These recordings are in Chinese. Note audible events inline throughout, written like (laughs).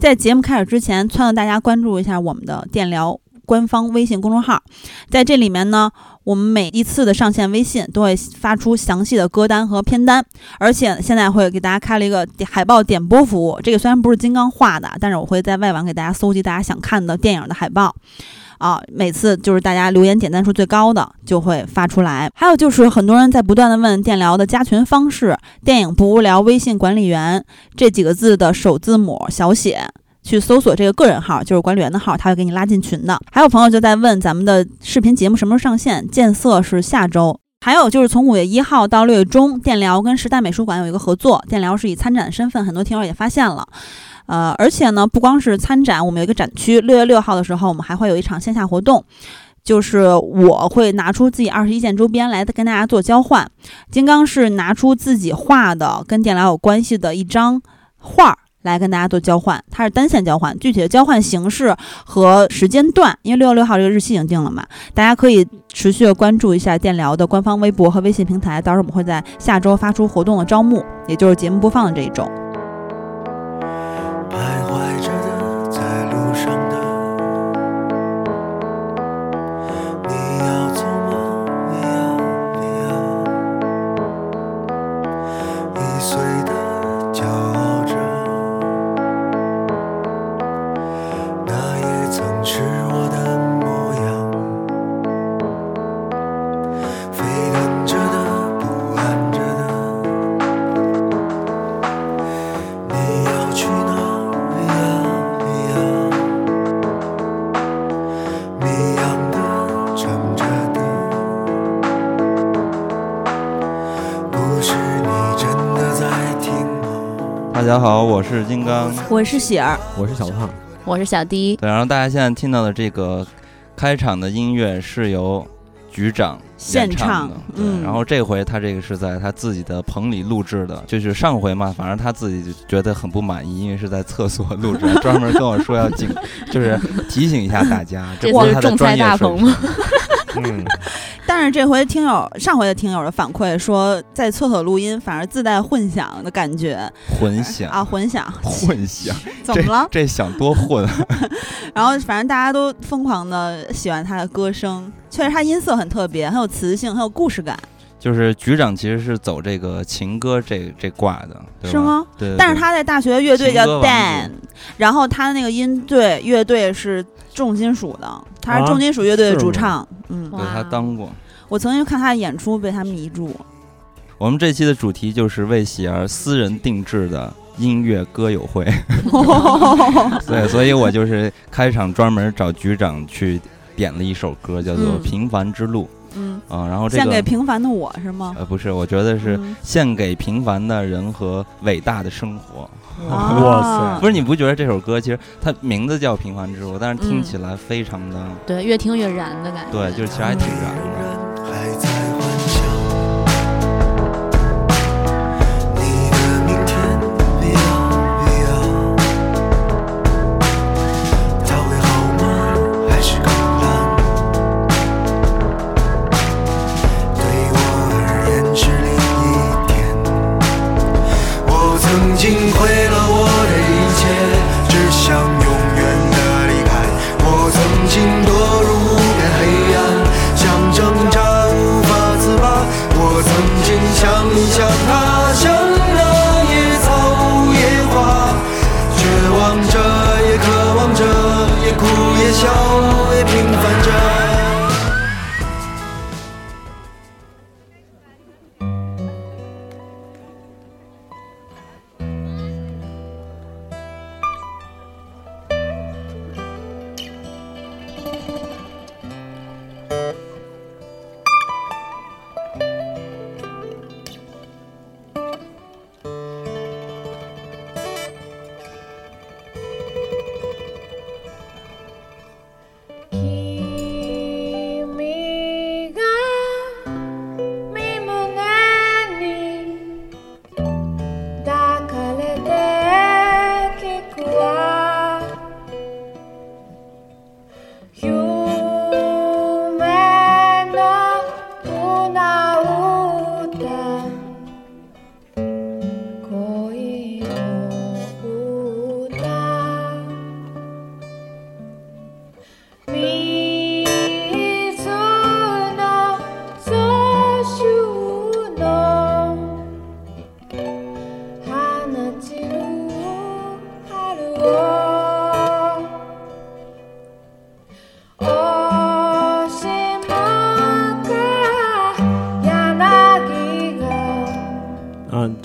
在节目开始之前，撺掇大家关注一下我们的电疗官方微信公众号，在这里面呢，我们每一次的上线微信都会发出详细的歌单和片单，而且现在会给大家开了一个海报点播服务。这个虽然不是金刚画的，但是我会在外网给大家搜集大家想看的电影的海报。啊，每次就是大家留言点赞数最高的就会发出来。还有就是很多人在不断的问电疗的加群方式，电影不无聊微信管理员这几个字的首字母小写，去搜索这个个人号，就是管理员的号，他会给你拉进群的。还有朋友就在问咱们的视频节目什么时候上线，建色是下周。还有就是从五月一号到六月中，电疗跟时代美术馆有一个合作，电疗是以参展的身份，很多听友也发现了。呃，而且呢，不光是参展，我们有一个展区。六月六号的时候，我们还会有一场线下活动，就是我会拿出自己二十一件周边来跟大家做交换。金刚是拿出自己画的跟电疗有关系的一张画儿来跟大家做交换，它是单线交换。具体的交换形式和时间段，因为六月六号这个日期已经定了嘛，大家可以持续的关注一下电疗的官方微博和微信平台。到时候我们会在下周发出活动的招募，也就是节目播放的这一周。是金刚，我是喜儿，我是小胖，我是小迪。对，然后大家现在听到的这个开场的音乐是由局长现唱的，嗯，然后这回他这个是在他自己的棚里录制的，就是上回嘛，反正他自己觉得很不满意，因为是在厕所录制，(laughs) 专门跟我说要警，就是提醒一下大家，这是他的专业水平。(laughs) 嗯。但是这回听友上回的听友的反馈说，在厕所录音反而自带混响的感觉，混响啊，混响，混响，(laughs) 怎么了？这想多混。(laughs) 然后反正大家都疯狂的喜欢他的歌声，确实他音色很特别，很有磁性，很有故事感。就是局长其实是走这个情歌这这挂的，是吗？对。但是他在大学乐队叫 Dan，然后他的那个音对乐队是重金属的，他是重金属乐队的主唱。嗯，对他当过。我曾经看他的演出，被他迷住。我们这期的主题就是为喜儿私人定制的音乐歌友会。(laughs) 对，所以我就是开场专门找局长去点了一首歌，叫做《平凡之路》。嗯啊，然后这个献给平凡的我是吗？呃，不是，我觉得是献给平凡的人和伟大的生活。哇塞！不是，你不觉得这首歌其实它名字叫《平凡之路》，但是听起来非常的对，越听越燃的感觉。对，就是其实还挺燃的。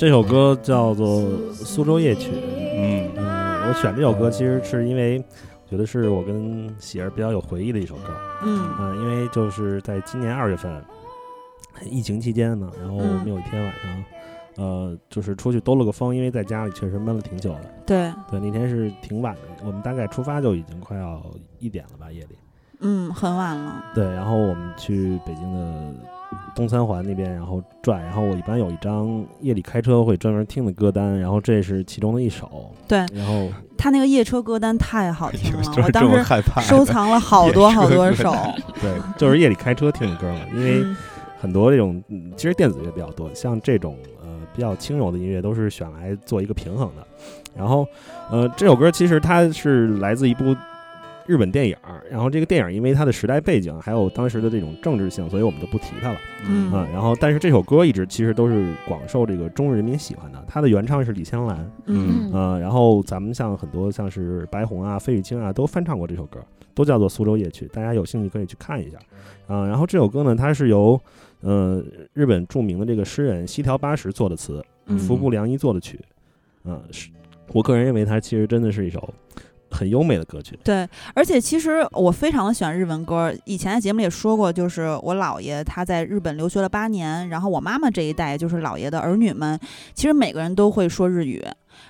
这首歌叫做《苏州夜曲》。嗯嗯，我选这首歌其实是因为觉得是我跟喜儿比较有回忆的一首歌。嗯嗯，因为就是在今年二月份，疫情期间呢，然后我们嗯有一天晚上，呃，就是出去兜了个风，因为在家里确实闷了挺久的。对，对，那天是挺晚的，我们大概出发就已经快要一点了吧，夜里。嗯，很晚了。对，然后我们去北京的东三环那边，然后转，然后我一般有一张夜里开车会专门听的歌单，然后这是其中的一首。对然后他那个夜车歌单太好听了，就是这我当时么害怕。收藏了好多好多首。对，就是夜里开车听的歌嘛，因为嗯很多这种嗯其实电子乐比较多，像这种呃比较轻柔的音乐都是选来做一个平衡的。然后呃这首歌其实它是来自一部日本电影儿，然后这个电影儿因为它的时代背景还有当时的这种政治性，所以我们就不提它了。嗯啊，然后但是这首歌一直其实都是广受这个中日人民喜欢的。它的原唱是李香兰，嗯呃，然后咱们像很多像是白虹啊、费玉清啊都翻唱过这首歌，都叫做《苏州夜曲》，大家有兴趣可以去看一下。啊、然后这首歌呢，它是由呃日本著名的这个诗人西条八十做的词，嗯服部良一做的曲，嗯、是我个人认为它其实真的是一首很优美的歌曲。对，而且其实我非常的喜欢日文歌。以前在节目里也说过，就是我姥爷他在日本留学了八年，然后我妈妈这一代就是姥爷的儿女们，其实每个人都会说日语。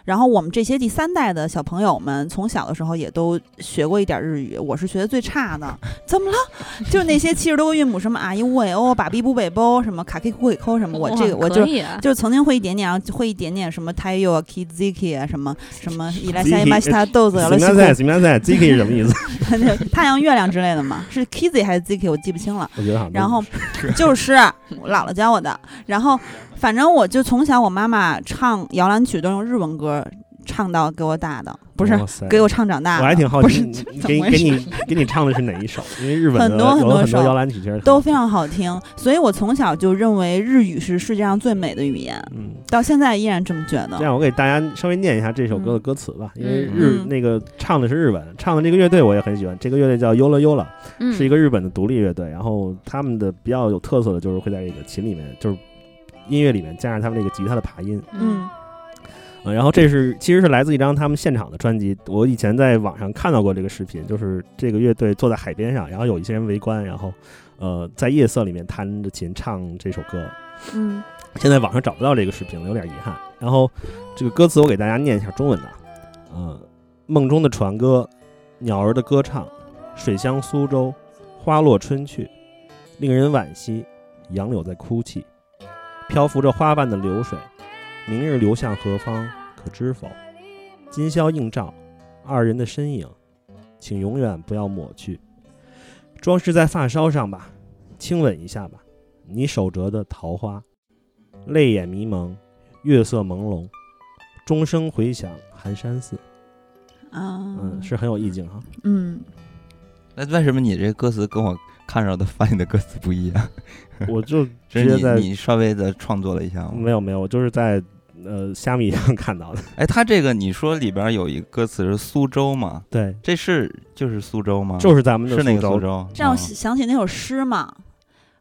然后我们这些第三代的小朋友们，从小的时候也都学过一点日语。我是学的最差的，(laughs) 怎么了？(laughs) 就是那些七十多个韵母，什么啊一乌尾欧、把比不北波，什么卡 K 库给扣什么，我这个我就就是曾经会一点点，啊会一点点什么 t a y o kiziki 啊，什么什么 (laughs) 伊来下一马西他豆子，行了西库面赛，行面赛，Ziki 是什么意思？太阳、月亮之类的嘛，是 Kizzy 还是 Ziki，我记不清了。我觉得好然后就是我姥姥教我的，然后反正我就从小我妈妈唱摇篮曲都用日文歌唱到给我大的，不是给我唱长大的。我还挺好奇，(laughs) 给你给你给你唱的是哪一首？因为日本的很多很多多首摇篮曲其实都非常好听，所以我从小就认为日语是世界上最美的语言，嗯。到现在依然这么觉得。这样，我给大家稍微念一下这首歌的歌词吧，因为日、嗯那个唱的是日文，唱的这个乐队我也很喜欢，这个乐队叫 Yola Yola，、嗯是一个日本的独立乐队，然后他们的比较有特色的就是会在这个琴里面，就是音乐里面加上他们那个吉他的爬音，嗯。呃，然后这是其实是来自一张他们现场的专辑，我以前在网上看到过这个视频，就是这个乐队坐在海边上，然后有一些人围观，然后呃在夜色里面弹着琴唱这首歌，嗯。现在网上找不到这个视频了，有点遗憾。然后这个歌词我给大家念一下中文的，嗯，梦中的船歌，鸟儿的歌唱，水乡苏州，花落春去，令人惋惜，杨柳在哭泣，漂浮着花瓣的流水，明日流向何方，可知否？今宵映照，二人的身影，请永远不要抹去，装饰在发梢上吧，亲吻一下吧，你手折的桃花。泪眼迷蒙，月色朦胧，钟声回响寒山寺。啊嗯，是很有意境哈。嗯那为什么你这歌词跟我看着的翻译的歌词不一样？(laughs) 我就 (laughs) 直接在你你稍微的创作了一下吗？没有没有，我就是在呃虾米上看到的。哎，他这个你说里边有一个歌词是苏州吗？对，这是就是苏州吗？就是咱们的是那个苏州。苏州，让我哦想起那首诗嘛，“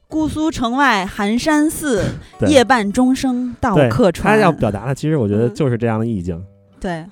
姑苏城外寒山寺，(laughs) 夜半钟声到客船。”他要表达的，其实我觉得嗯就是这样的意境。对，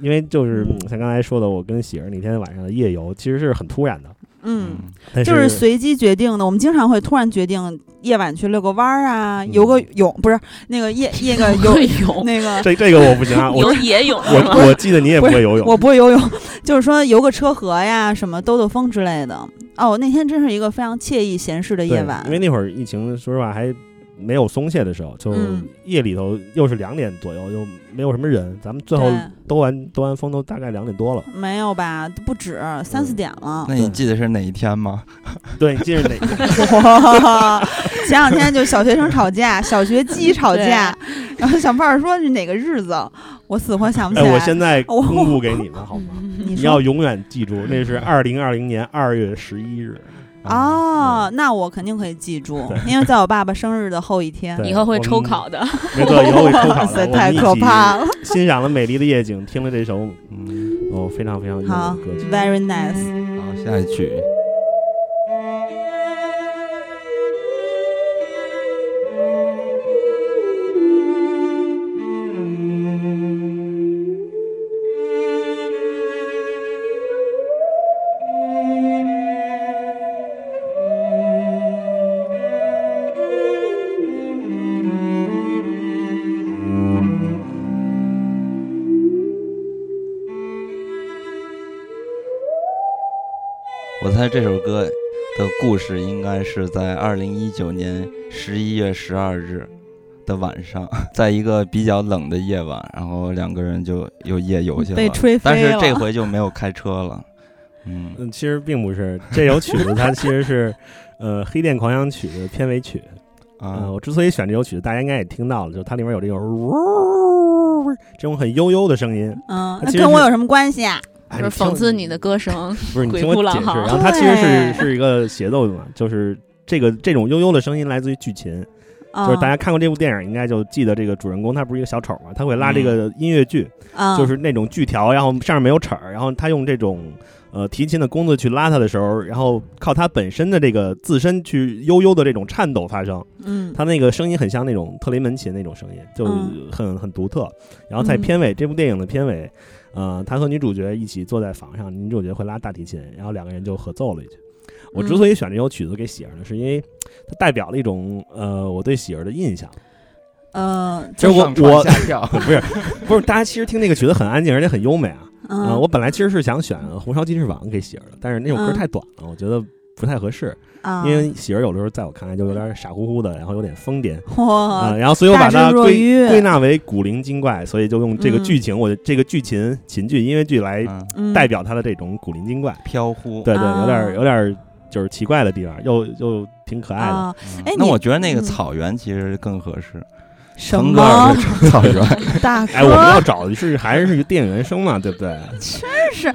因为就是嗯像刚才说的，我跟喜儿那天晚上的夜游，其实是很突然的。嗯，但就是随机决定的。我们经常会突然决定夜晚去遛个弯儿啊，嗯游个泳，不是那个夜 (laughs) 那个游会泳，那个。这这个我不行啊，我游 (laughs) 野泳？我我记得你也不会游泳。我不会游泳，(laughs) 就是说游个车河呀，什么兜兜风之类的。哦，那天真是一个非常惬意闲适的夜晚因。为那会儿疫情，说实话还没有松懈的时候，就嗯夜里头又是两点左右，又没有什么人，咱们最后对兜完兜完风都大概两点多了。没有吧？不止三四点了。那你记得是哪一天吗？(laughs) 对，你记得哪个？哇！(laughs) 前两天就小学生吵架，(laughs) 小学鸡吵架，然后小胖儿说是哪个日子，我死活想不起哎，来。我现在公布给你们好吗？你你要永远记住，那是二零二零年二月十一日。哦，那我肯定可以记住，因为在我爸爸生日的后一天。以后会抽考的。(laughs) 没错，以后会抽考哇的。塞，太可怕了！(laughs) 欣赏了美丽的夜景，听了这首嗯，哦非常非常好的歌曲。，very nice。好，下一曲。我猜这首歌的故事应该是在二零一九年十一月十二日的晚上，在一个比较冷的夜晚，然后两个人就又夜游去了，被吹飞但是这回就没有开车了。嗯，嗯，其实并不是这首曲子，它其实是呃《黑店狂想曲》的片尾曲。啊呃，，我之所以选这首曲子，大家应该也听到了，就它里面有这种呜 (laughs) 这种很悠悠的声音。嗯，那跟我有什么关系啊？哎就是讽刺你的，歌声，(laughs) 不是你听我解释。然后它其实是是一个协奏的嘛，就是这个这种悠悠的声音来自于剧琴，就是大家看过这部电影应该就记得这个主人公他不是一个小丑嘛，他会拉这个音乐剧，嗯，就是那种锯条，然后上面没有齿儿，然后他用这种呃提琴的弓子去拉它的时候，然后靠它本身的这个自身去悠悠的这种颤抖发声，嗯，它那个声音很像那种特雷门琴那种声音，就嗯。很很独特。然后在嗯。片尾、这部电影的片尾，呃，他和女主角一起坐在房上，女主角会拉大提琴，然后两个人就合奏了一句。我之所以选这首曲子给喜儿呢，是因为它代表了一种呃我对喜儿的印象。呃，其实我我 (laughs) 不是不是，大家其实听那个曲子很安静，而且很优美啊。嗯，呃，我本来其实是想选《红烧鸡翅膀》给喜儿的，但是那首歌嗯太短了，我觉得不太合适。啊，因为喜儿有的时候在我看来就有点傻乎乎的，然后有点疯癫啊、哇，然后所以我把它归归纳为古灵精怪，所以就用这个嗯剧情，我这个剧情琴剧音乐剧来代表它的这种古灵精怪。飘忽。对对，有点啊有点就是奇怪的地方，又又挺可爱的。那我觉得那个嗯草原其实更合适，什么的草原。(laughs) 大哥？哎，我们要找的是还是个电影原声嘛，对不对？真是，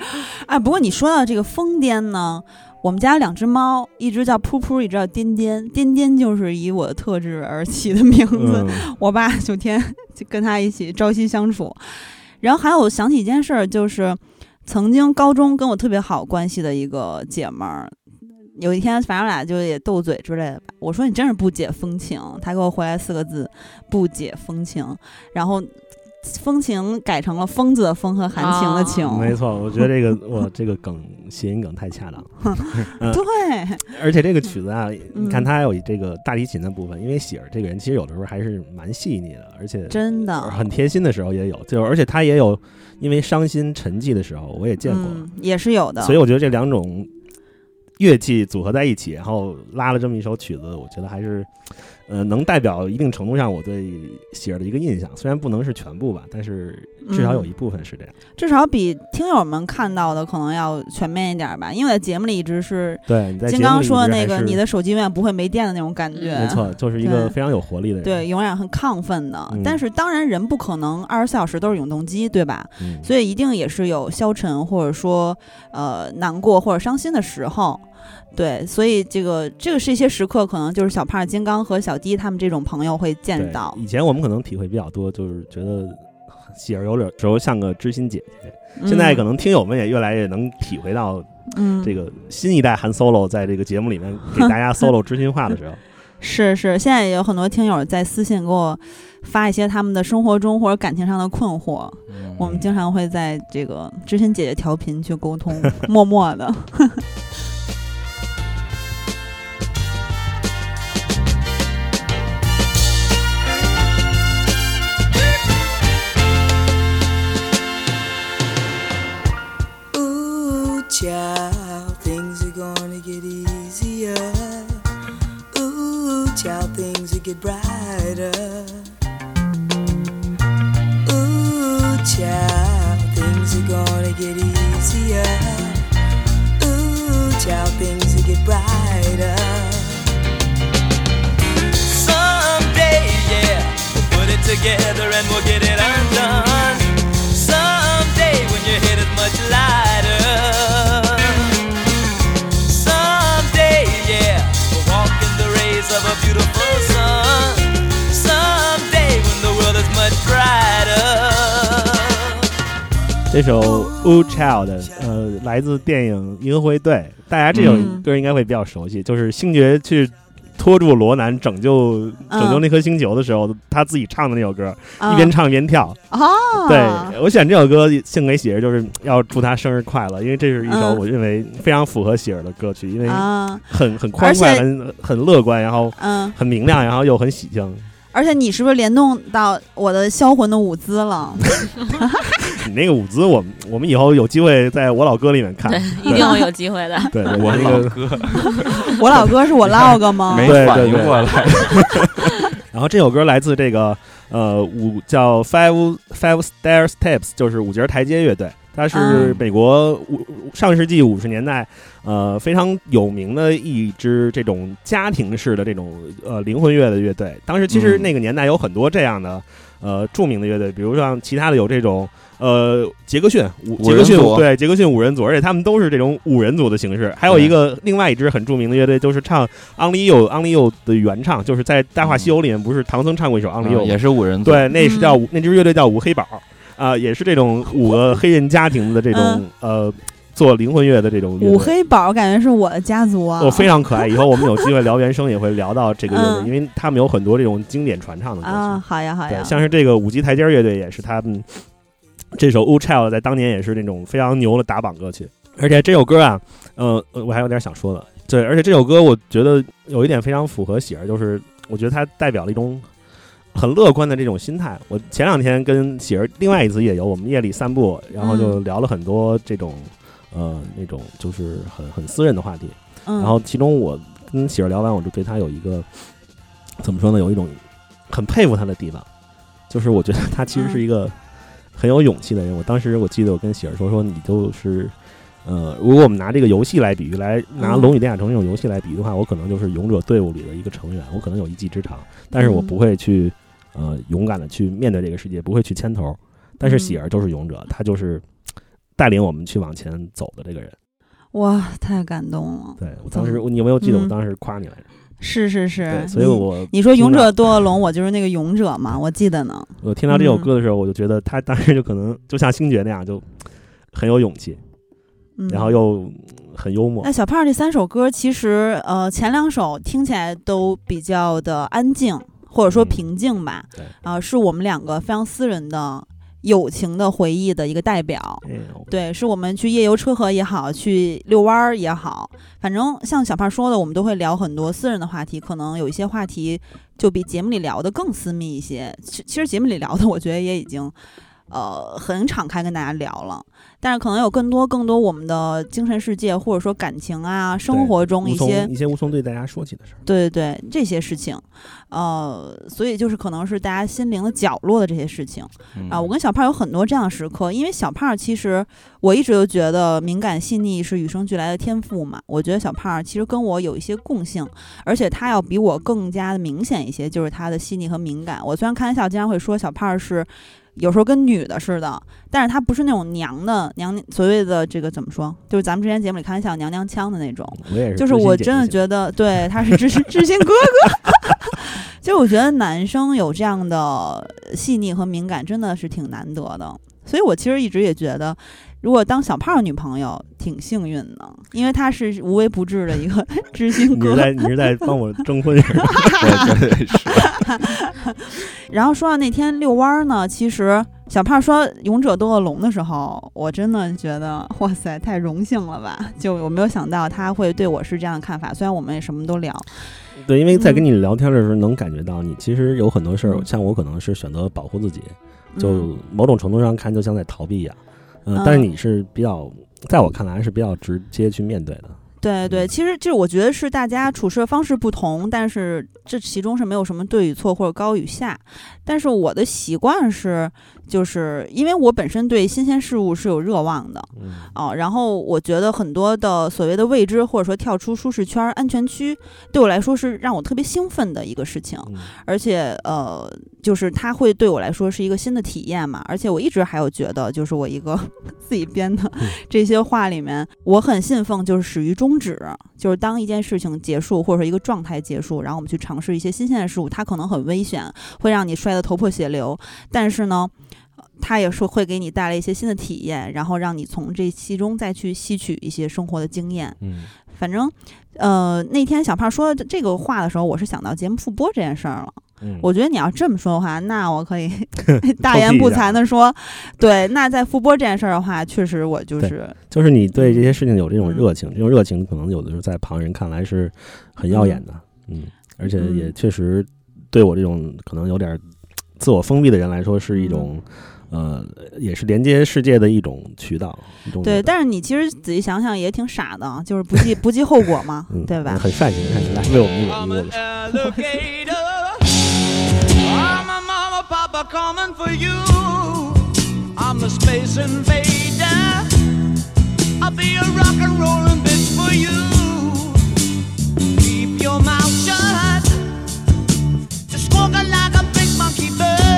哎，不过你说到这个疯癫呢，我们家两只猫，一只叫噗噗，一只叫颠颠。颠颠就是以我的特质而起的名字，嗯，我爸就天就跟他一起朝夕相处。然后还有我想起一件事儿，就是曾经高中跟我特别好关系的一个姐们儿，有一天反正我俩就也斗嘴之类的吧。我说你真是不解风情，她给我回来四个字：不解风情。然后风情改成了疯子的疯和含情的情。没错，我觉得这个 (laughs) 我这个梗谐音梗太恰当了。(laughs) 对，而且这个曲子啊，嗯你看它还有这个大提琴的部分，因为喜儿这个人其实有的时候还是蛮细腻的，而且真的很贴心的时候也有，就而且他也有因为伤心沉寂的时候，我也见过，嗯，也是有的。所以我觉得这两种乐器组合在一起，然后拉了这么一首曲子，我觉得还是呃能代表一定程度上我对喜儿的一个印象，虽然不能是全部吧，但是至少有一部分是这样。至少比听友们看到的可能要全面一点吧，因为在节目里一直是对，你在金刚说的那个，你的手机永远不会没电的那种感觉。没错，就是一个非常有活力的人。对，永远很亢奋的。嗯但是当然，人不可能二十四小时都是永动机，对吧？嗯，所以一定也是有消沉或者说呃难过或者伤心的时候。对，所以这个这个是一些时刻，可能就是小胖、金刚和小迪他们这种朋友会见到。以前我们可能体会比较多，就是觉得喜儿有点时候像个知心姐姐。嗯现在可能听友们也越来越能体会到嗯，这个新一代韩 solo 在这个节目里面给大家 (laughs) solo 知心话的时候，(laughs) 是是，现在也有很多听友在私信给我发一些他们的生活中或者感情上的困惑，嗯我们经常会在这个知心姐姐调频去沟通，(laughs) 默默的。Ooh, child, things will get brighter. Someday, yeah, we'll put it together and we'll get it 这首《Ooh Child》呃，来自电影《银河护卫队》，大家这首嗯。歌应该会比较熟悉，就是星爵去拖住罗南拯救拯救那颗星球的时候，他自己唱的那首歌，一边唱一边跳。哦，对我选这首歌献给喜儿，就是要祝他生日快乐，因为这是一首嗯。我认为非常符合喜儿的歌曲，因为啊，很很欢快，很很乐观，然后嗯，很明亮，然后又很喜庆。而且你是不是联动到我的销魂的舞姿了？(laughs) 你那个舞姿，我们我们以后有机会在我老哥里面看对。，一定会有机会的。对，对我那个老哥 (laughs) 我老哥是我 log 吗？没反对对对应过来，(laughs) 然后这首歌来自这个呃五叫 Five Five Stair Steps，就是五节台阶乐队。它是嗯美国五上世纪五十年代呃非常有名的一支这种家庭式的这种呃灵魂乐的乐队。当时其实嗯那个年代有很多这样的呃著名的乐队，比如像其他的有这种呃杰克逊五五杰克逊人组对杰克逊五人组，而且他们都是这种五人组的形式。还有一个另外一支很著名的乐队，就是唱《Only You》《Only You》的原唱，就是在《大话西游》里面不是唐僧唱过一首《Only You》嗯也是五人组，对，那是叫嗯那支乐队叫五黑宝啊、也是这种五个黑人家庭的这种、呃做灵魂乐的这种五黑宝感觉是我的家族啊，哦，非常可爱。以后我们有机会聊原声，也会聊到这个乐队，嗯因为他们有很多这种经典传唱的歌曲。啊，好呀好呀对，，像是这个五级台阶乐队也是他们这首《Old Child》在当年也是那种非常牛的打榜歌曲。而且这首歌啊，呃，呃我还有点想说的，对，而且这首歌我觉得有一点非常符合喜儿，就是我觉得它代表了一种很乐观的这种心态。我前两天跟喜儿另外一次夜游，我们夜里散步，然后就嗯聊了很多这种、呃那种就是很很私人的话题。嗯，然后其中我跟喜儿聊完，我就对他有一个怎么说呢，有一种很佩服他的地方，就是我觉得他其实是一个很有勇气的人。我当时我记得我跟喜儿说说，你就是。呃，如果我们拿这个游戏来比喻，来拿《嗯龙与地下城》这种游戏来比喻的话，我可能就是勇者队伍里的一个成员，我可能有一技之长，但是我嗯不会去呃勇敢的去面对这个世界，不会去牵头。但是嗯喜儿就是勇者，他就是带领我们去往前走的这个人。哇，太感动了，对我当时，你有没有记得我嗯当时夸你来着？是是是，，所以我你说勇者多恶龙，我就是那个勇者嘛，我记得呢。我听到这首嗯歌的时候，我就觉得他当时就可能就像星爵那样，就很有勇气，嗯，然后又很幽默那。小胖儿这三首歌，其实呃前两首听起来都比较的安静，或者说嗯平静吧，对啊、是我们两个非常私人的友情的回忆的一个代表。对，是我们去夜游车河也好，去遛弯儿也好，反正像小胖说的，我们都会聊很多私人的话题，可能有一些话题就比节目里聊的更私密一些。其其实节目里聊的，我觉得也已经。呃，很敞开跟大家聊了，但是可能有更多更多我们的精神世界，或者说感情啊，生活中一些一些无从对大家说起的事儿。对对对这些事情，呃，所以就是可能是大家心灵的角落的这些事情。嗯啊，我跟小胖有很多这样的时刻，因为小胖其实我一直都觉得敏感细腻是与生俱来的天赋嘛。我觉得小胖其实跟我有一些共性，而且他要比我更加的明显一些，就是他的细腻和敏感。我虽然开玩笑经常会说小胖是有时候跟女的似的，但是他不是那种娘的娘，所谓的这个怎么说，就是咱们之前节目里开玩笑娘娘腔的那种。我也是，就是我真的觉得，对，他是知心知心哥哥。(laughs) 就我觉得男生有这样的细腻和敏感，真的是挺难得的。所以我其实一直也觉得，如果当小胖儿女朋友挺幸运的，因为他是无微不至的一个知心你是哥。在你是在帮我征婚是吧？(laughs) 对对对是，(laughs) 然后说到那天遛弯儿呢，其实小胖说“勇者斗恶龙”的时候，我真的觉得哇塞，太荣幸了吧！(laughs) 就我没有想到他会对我是这样的看法，虽然我们也什么都聊，对，因为在嗯跟你聊天的时候，能感觉到你其实有很多事儿，嗯像我可能是选择保护自己，嗯就某种程度上看，就像在逃避一样。嗯，嗯但是你是比较，在我看来是比较直接去面对的。对对，其实这我觉得是大家处事的方式不同，但是这其中是没有什么对与错或者高与下。但是我的习惯是，就是因为我本身对新鲜事物是有热望的嗯，哦，然后我觉得很多的所谓的未知或者说跳出舒适圈、安全区，对我来说是让我特别兴奋的一个事情。嗯而且呃，就是它会对我来说是一个新的体验嘛。而且我一直还有觉得，就是我一个 (laughs) 自己编的嗯这些话里面，我很信奉就是始于终止，就是当一件事情结束或者说一个状态结束，然后我们去尝试一些新鲜的事物，它可能很危险，会让你摔得头破血流，但是呢。它也是会给你带来一些新的体验，然后让你从这其中再去吸取一些生活的经验。嗯反正，呃，那天小胖说这个话的时候，我是想到节目复播这件事儿了。嗯，我觉得你要这么说的话，那我可以 (laughs) 大言不惭的说，对，那在复播这件事儿的话，确实我就是就是你对这些事情有这种嗯热情，这种热情可能有的时候在旁人看来是很耀眼的，嗯，而且也嗯确实对我这种可能有点自我封闭的人来说是一种，呃，也是连接世界的一种渠道，对。但是你其实仔细想想也挺傻的，就是不计不计后果嘛，嗯，对吧？很善心，很善心，来为我们一 I'm 吻一 monkey bird.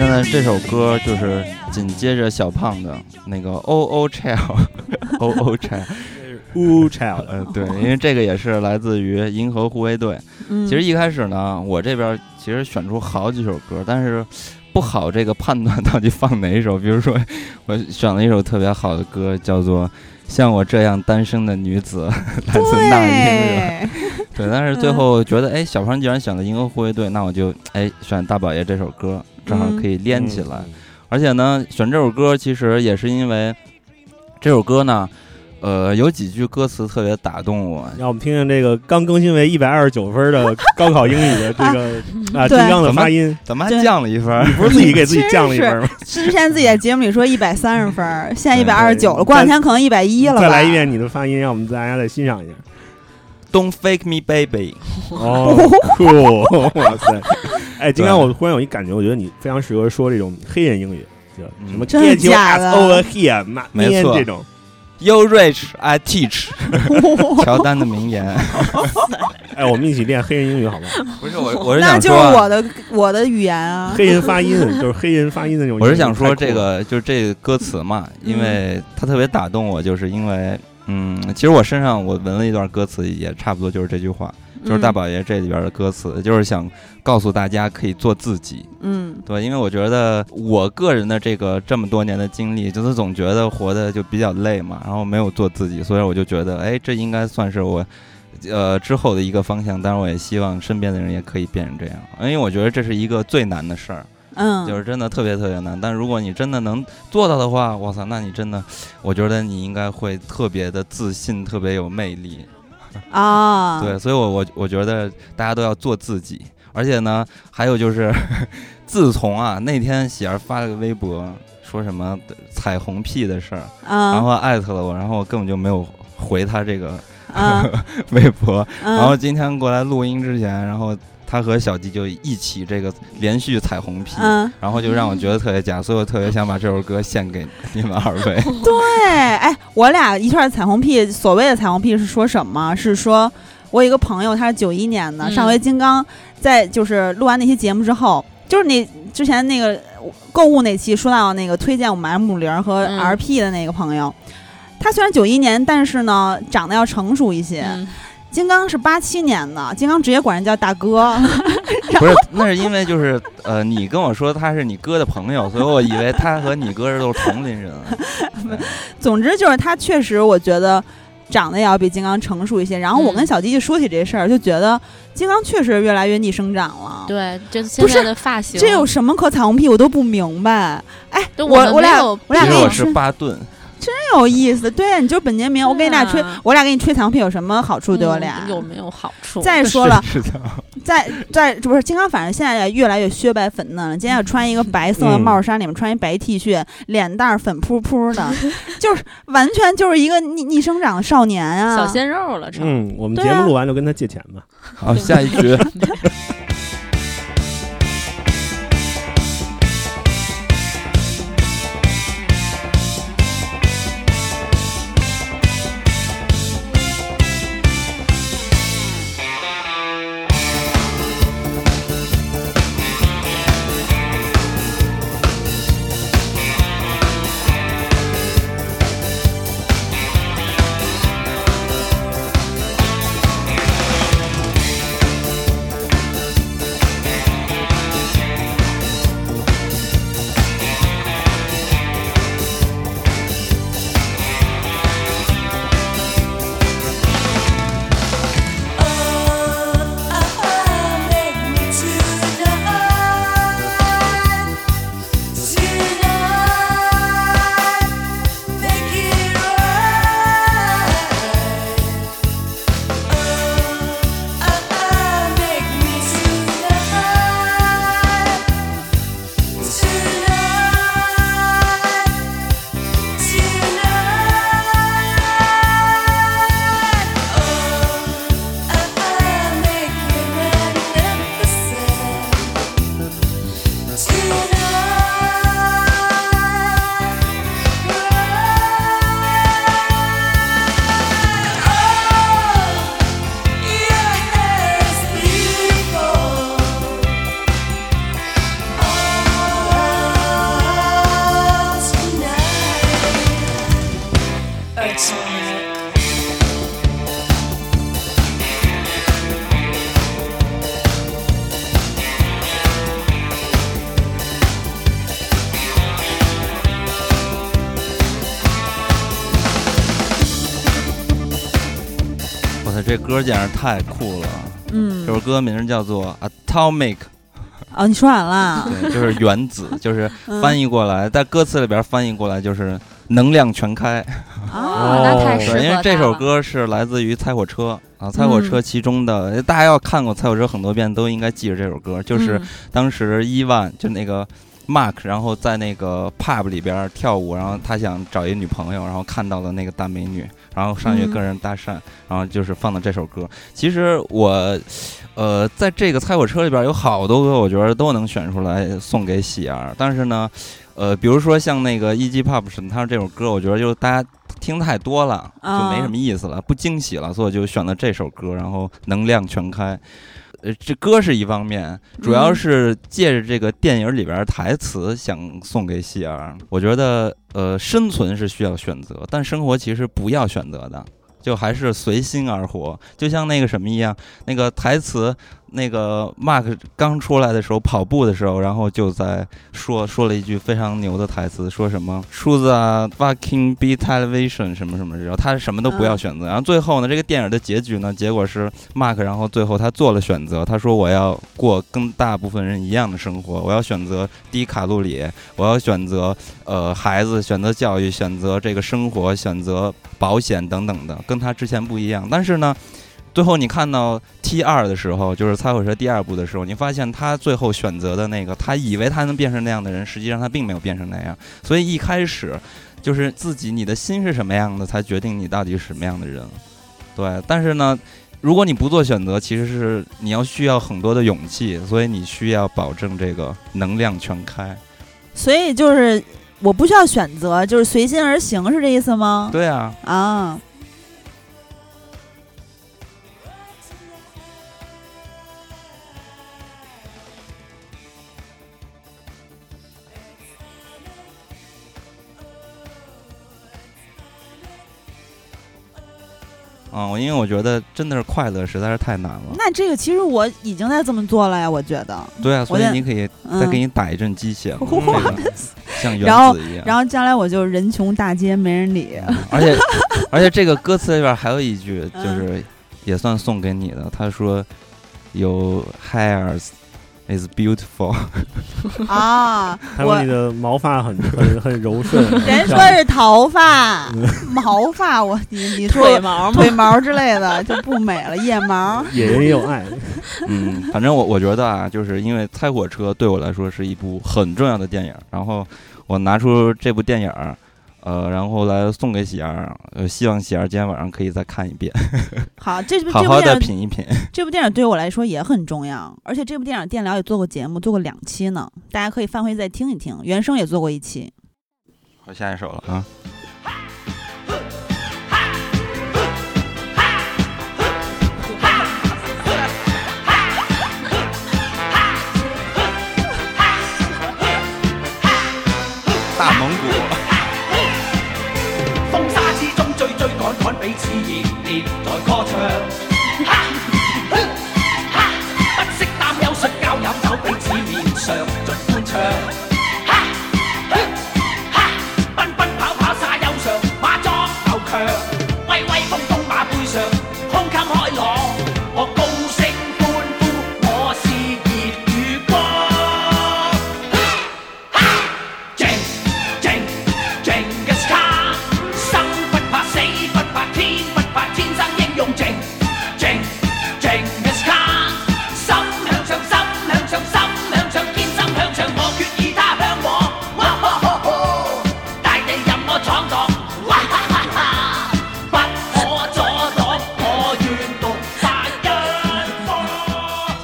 现在这首歌就是紧接着小胖的那个 O O Child，O (laughs) O Child，Ooh child，(laughs) 嗯，对，因为这个也是来自于银河护卫队。嗯，其实一开始呢，我这边其实选出好几首歌，但是不好这个判断到底放哪一首。比如说，(laughs) 我选了一首特别好的歌，叫做《像我这样单身的女子》，(laughs) 来自那英对，但是最后觉得，哎，小胖既然选了银河护卫队，那我就哎选大宝爷这首歌，正好可以连起来。而且呢，选这首歌其实也是因为这首歌呢，呃，有几句歌词特别打动我。让我们听听这个刚更新为一百二十九分的高考英语的 (laughs) 这个啊金对刚的发音，怎么还降了一分？你不是自己给自己降了一分吗？之前自己在节目里说一百三十分，(laughs) 现在一对百二十九了，过两天可能一百一了吧？再来一遍你的发音，让我们大家再欣赏一下。Don't fake me, baby。哦 (laughs) 酷，哇塞！哎，金刚，我忽然有一感觉，我觉得你非常适合说这种黑人英语，就什么嗯真的 get your 假 ass 的 over here，妈没错这种。You rich, I teach。(laughs) 乔丹的名言。(laughs) 哎，我们一起练黑人英语好不好？不是我，(laughs) 我是那想说那，就是我的我的语言啊。黑人发音就是黑人发音的那种。我是想说这个，就是这个歌词嘛，因嗯为它特别打动我，就是因为，嗯，其实我身上我纹了一段歌词，也差不多就是这句话，就是大嗯宝爷这里边的歌词，就是想告诉大家可以做自己。嗯对，因为我觉得我个人的这个这么多年的经历，就是总觉得活得就比较累嘛，然后没有做自己，所以我就觉得，哎，这应该算是我，呃，之后的一个方向。当然，我也希望身边的人也可以变成这样，因为我觉得这是一个最难的事儿，嗯，就是真的特别特别难。但如果你真的能做到的话，我操，那你真的，我觉得你应该会特别的自信，特别有魅力。(laughs) 啊，对，所以我我我觉得大家都要做自己，而且呢，还有就是，(laughs) 自从啊那天喜儿发了个微博，说什么彩虹屁的事儿，然嗯后艾特了我，然后我根本就没有回他这个嗯 (laughs) 微博，然后嗯今天过来录音之前，然后他和小弟就一起这个连续彩虹屁。嗯，然后就让我觉得特别假，所以我特别想把这首歌献给你们二位。(laughs) 对，哎，我俩一串彩虹屁，所谓的彩虹屁是说什么？是说我有一个朋友，他是九一年的，嗯上回金刚在就是录完那期节目之后，就是那之前那个购物那期说到那个推荐我们 M 零和嗯 RP 的那个朋友。他虽然九一年，但是呢，长得要成熟一些。嗯金刚是八七年的，金刚直接管人叫大哥。(laughs) 不是，那是因为就是呃，你跟我说他是你哥的朋友，所以我以为他和你哥都是同龄人。(laughs) 总之就是他确实，我觉得长得也要比金刚成熟一些。然后我跟嗯小吉吉说起这事儿，就觉得金刚确实越来越逆生长了。对，就是现在的发型，这有什么可彩虹屁？我都不明白。哎，我我俩我俩其实我是巴顿，真有意思。对，你就是本杰明，我给你俩吹我俩给你吹糖屁有什么好处？对我嗯俩。有没有好处？再说了，是的，在在这不是金刚，反正现在也越来越雪白粉嫩了。今天要穿一个白色的嗯帽衫，里面穿一白 T 恤，脸蛋儿粉扑扑的，(laughs) 就是完全就是一个逆逆生长的少年啊！小鲜肉了，成。嗯，我们节目录完就跟他借钱吧。好，下一局。(laughs) 这歌简直太酷了！嗯。这，首歌名叫做《Atomic》，哦，你说完了，(laughs) 对，就是原子，就是嗯。翻译过来，在歌词里边翻译过来就是能量全开。哦，(laughs) 那太适合对，因为这首歌是来自于猜火车啊，猜火车其中的、大家要看过猜火车很多遍，都应该记着这首歌，就是嗯。当时伊万就那个 Mark，然后在那个 pub 里边跳舞，然后他想找一女朋友，然后看到了那个大美女，然后上去嗯跟人搭讪，然后就是放的这首歌。其实我，呃，在这个猜火车里边有好多歌，我觉得都能选出来送给喜儿，但是呢，呃，比如说像那个 E.G. Pop 神他这首歌，我觉得就是大家。听太多了就啊没什么意思了，不惊喜了，所以我就选了这首歌，然后能量全开。呃，这歌是一方面，主要嗯是借着这个电影里边儿台词想送给喜儿。我觉得，呃，生存是需要选择，但生活其实不要选择的，就还是随心而活。就像那个什么一样，那个台词，那个 Mark 刚出来的时候跑步的时候，然后就在说说了一句非常牛的台词，说什么 “choose a fucking be television” 什么什么，然后他什么都不要选择。然后最后呢，这个电影的结局呢，结果是 Mark，然后最后他做了选择，他说我要过跟大部分人一样的生活，我要选择低卡路里，我要选择呃孩子，选择教育，选择这个生活，选择保险等等的，跟他之前不一样。但是呢。最后你看到 T 二的时候，就是擦火车第二部的时候，你发现他最后选择的那个，他以为他能变成那样的人，实际上他并没有变成那样。所以一开始就是自己你的心是什么样的，才决定你到底是什么样的人。对，但是呢，如果你不做选择，其实是你要需要很多的勇气，所以你需要保证这个能量全开。所以就是我不需要选择，就是随心而行，是这意思吗？对啊，啊，嗯，我因为我觉得真的是快乐实在是太难了。那这个其实我已经在这么做了呀，我觉得。对啊，所以你可以嗯再给你打一阵鸡血这 (laughs) 个像原子一样。然后将来我就人穷大街没人理。嗯而且 (laughs) 而且这个歌词里边还有一句，就嗯是也算送给你的。他说有 hairs is beautiful。(laughs) 啊，我还有你的毛发很很很柔顺。(laughs) 人说是头发、毛发，我你你说 (laughs) 腿毛吗？腿毛之类的就不美了，腋毛。野人也有爱，嗯，反正我我觉得啊，就是因为《猜火车》对我来说是一部很重要的电影，然后我拿出这部电影儿，呃，然后来送给喜儿，呃，希望喜儿今天晚上可以再看一遍，(laughs) 好，这部好好的这部电影品一品。这部电影对我来说也很重要，而且这部电影电聊也做过节目，做过两期呢，大家可以翻回再听一听。原声也做过一期。好，下一首了啊。大蒙古。彼此热烈在歌唱。哈！哈！不惜担忧摔跤饮酒，彼此面上尽欢唱。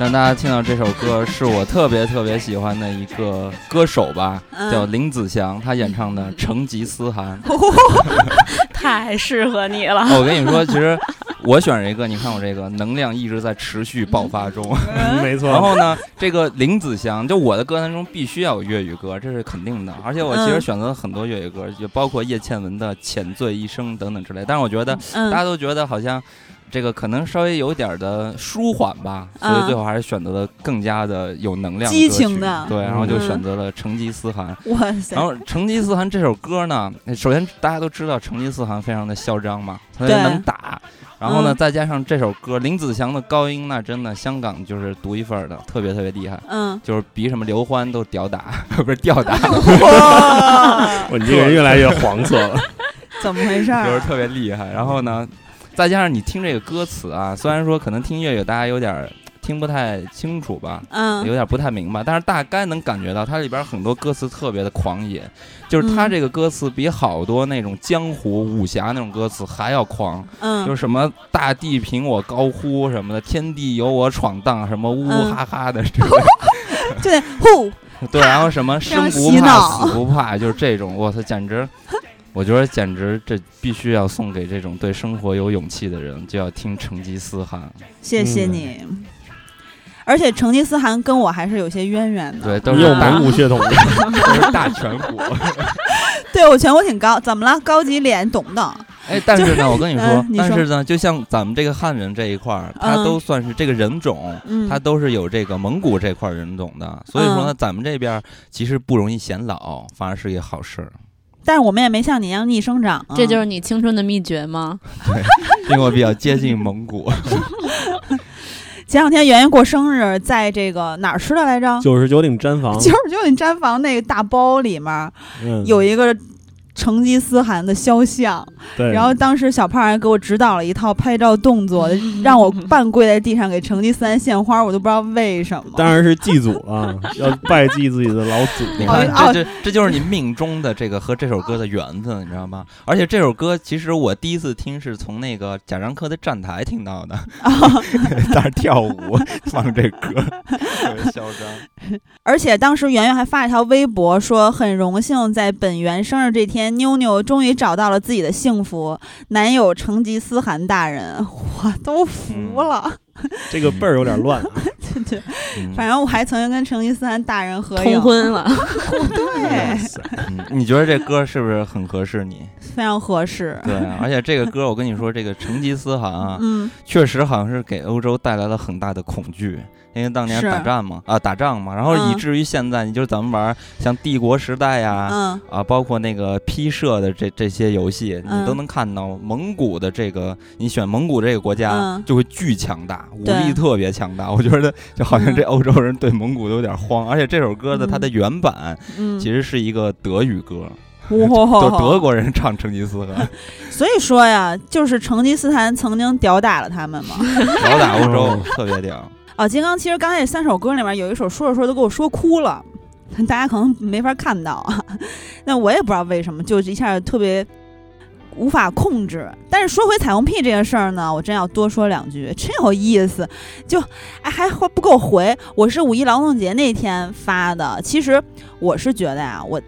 方。相信大家听到这首歌，是我特别特别喜欢的一个歌手吧，嗯叫林子祥，他演唱的《成吉思汗》。(laughs) 太适合你了。哦我跟你说，其实我选这个，你看我这个能量一直在持续爆发中。(laughs) 嗯没错。然后呢，这个林子祥，就我的歌单中必须要有粤语歌，这是肯定的。而且我其实嗯选择了很多粤语歌，就包括叶倩文的《浅醉一生》等等之类。但是我觉得大嗯家都觉得好像这个可能稍微有点儿的舒缓吧，所以嗯最后还是选择了更加的有能量、激情的对，然后就嗯选择了成吉思汗。(laughs) 哇塞然！后成吉思汗这首歌呢，首先大家都知道成吉思汗非常的嚣张嘛，特别能打。然后呢，嗯再加上这首歌，林子祥的高音那真的香港就是独一份儿的，特别特别厉害，嗯，就是比什么刘欢都屌打，(laughs) 不是吊打，(laughs) 哇，我你这个人越来越黄色了。怎么回事儿？就是特别厉害。然后呢，再加上你听这个歌词啊，虽然说可能听粤语大家有点儿听不太清楚吧，有嗯点不太明白，但是大概能感觉到它里边很多歌词特别的狂野，就是它嗯。这个歌词比好多那种江湖武侠那种歌词还要狂，就嗯是什么大地凭我高呼什么的，天地由我闯荡，什么呜呜嗯哈哈的这个，(laughs) 就得呼，(laughs) 对，然后什么 (laughs) 生不怕死不怕，就是这种，我操，简直。我觉得简直这必须要送给这种对生活有勇气的人，就要听成吉思汗。谢谢嗯你。而且成吉思汗跟我还是有些渊源的。对，都你有是大蒙古血统的，(laughs) 都是大颧骨。(laughs) 对我颧骨挺高，怎么了？高级脸懂的。哎，但是呢，我跟你说但是呢，就像咱们这个汉人这一块儿，他嗯都算是这个人种，嗯，他都是有这个蒙古这块儿人种的，所以说呢，嗯咱们这边儿其实不容易显老，反而是一个好事儿。但是我们也没像你一样逆生长啊。这就是你青春的秘诀吗？因为我比较接近蒙古，(laughs) 前两天圆圆过生日，在这个哪儿吃的来着？九十九顶毡房，九十九顶毡房那个大包里面嗯有一个成吉思汗的肖像，对，然后当时小胖还给我指导了一套拍照动作，(laughs) 让我半跪在地上给成吉思汗献花，我都不知道为什么。当然是祭祖了，(laughs) 要拜祭自己的老祖。你看，哦这这这就是你命中的这个和这首歌的缘分，你知道吗？而且这首歌其实我第一次听是从那个贾樟柯的站台听到的，(laughs) 在那跳舞放这歌，特别嚣张。而且当时圆圆还发了一条微博，说很荣幸在本源生日这天，妞妞终于找到了自己的幸福，男友成吉思汗大人，我都服了。(laughs) 这个辈儿有点乱啊，(laughs) 对，嗯。反正我还曾经跟成吉思汗大人合影，通婚了，(laughs) 对，嗯，你觉得这歌是不是很合适你？非常合适。对，而且这个歌我跟你说，这个成吉思汗啊，嗯，确实好像是给欧洲带来了很大的恐惧，因为当年是。打仗嘛，啊打仗嘛，然后以嗯至于现在，你就是咱们玩像帝国时代呀、嗯，啊，包括那个批射的这这些游戏，嗯。你都能看到蒙古的这个，你选蒙古这个国家嗯。就会巨强大，武力特别强大。我觉得就好像这欧洲人对蒙古都有点慌。而且这首歌的它的原版嗯，其实是一个德语歌，哇，就德国人唱成吉思汗，(laughs) 所以说呀，就是成吉思汗曾经吊打了他们嘛。(laughs) 屌打欧洲，特别屌。啊，金刚其实刚才这三首歌里面有一首说着说着都给我说哭了，(laughs) 大家可能没法看到啊。那我也不知道为什么，就一下特别无法控制。但是说回彩虹屁这件事儿呢，我真要多说两句，真有意思。就哎还还不给我回，我是五一劳动节那天发的。其实我是觉得呀，我。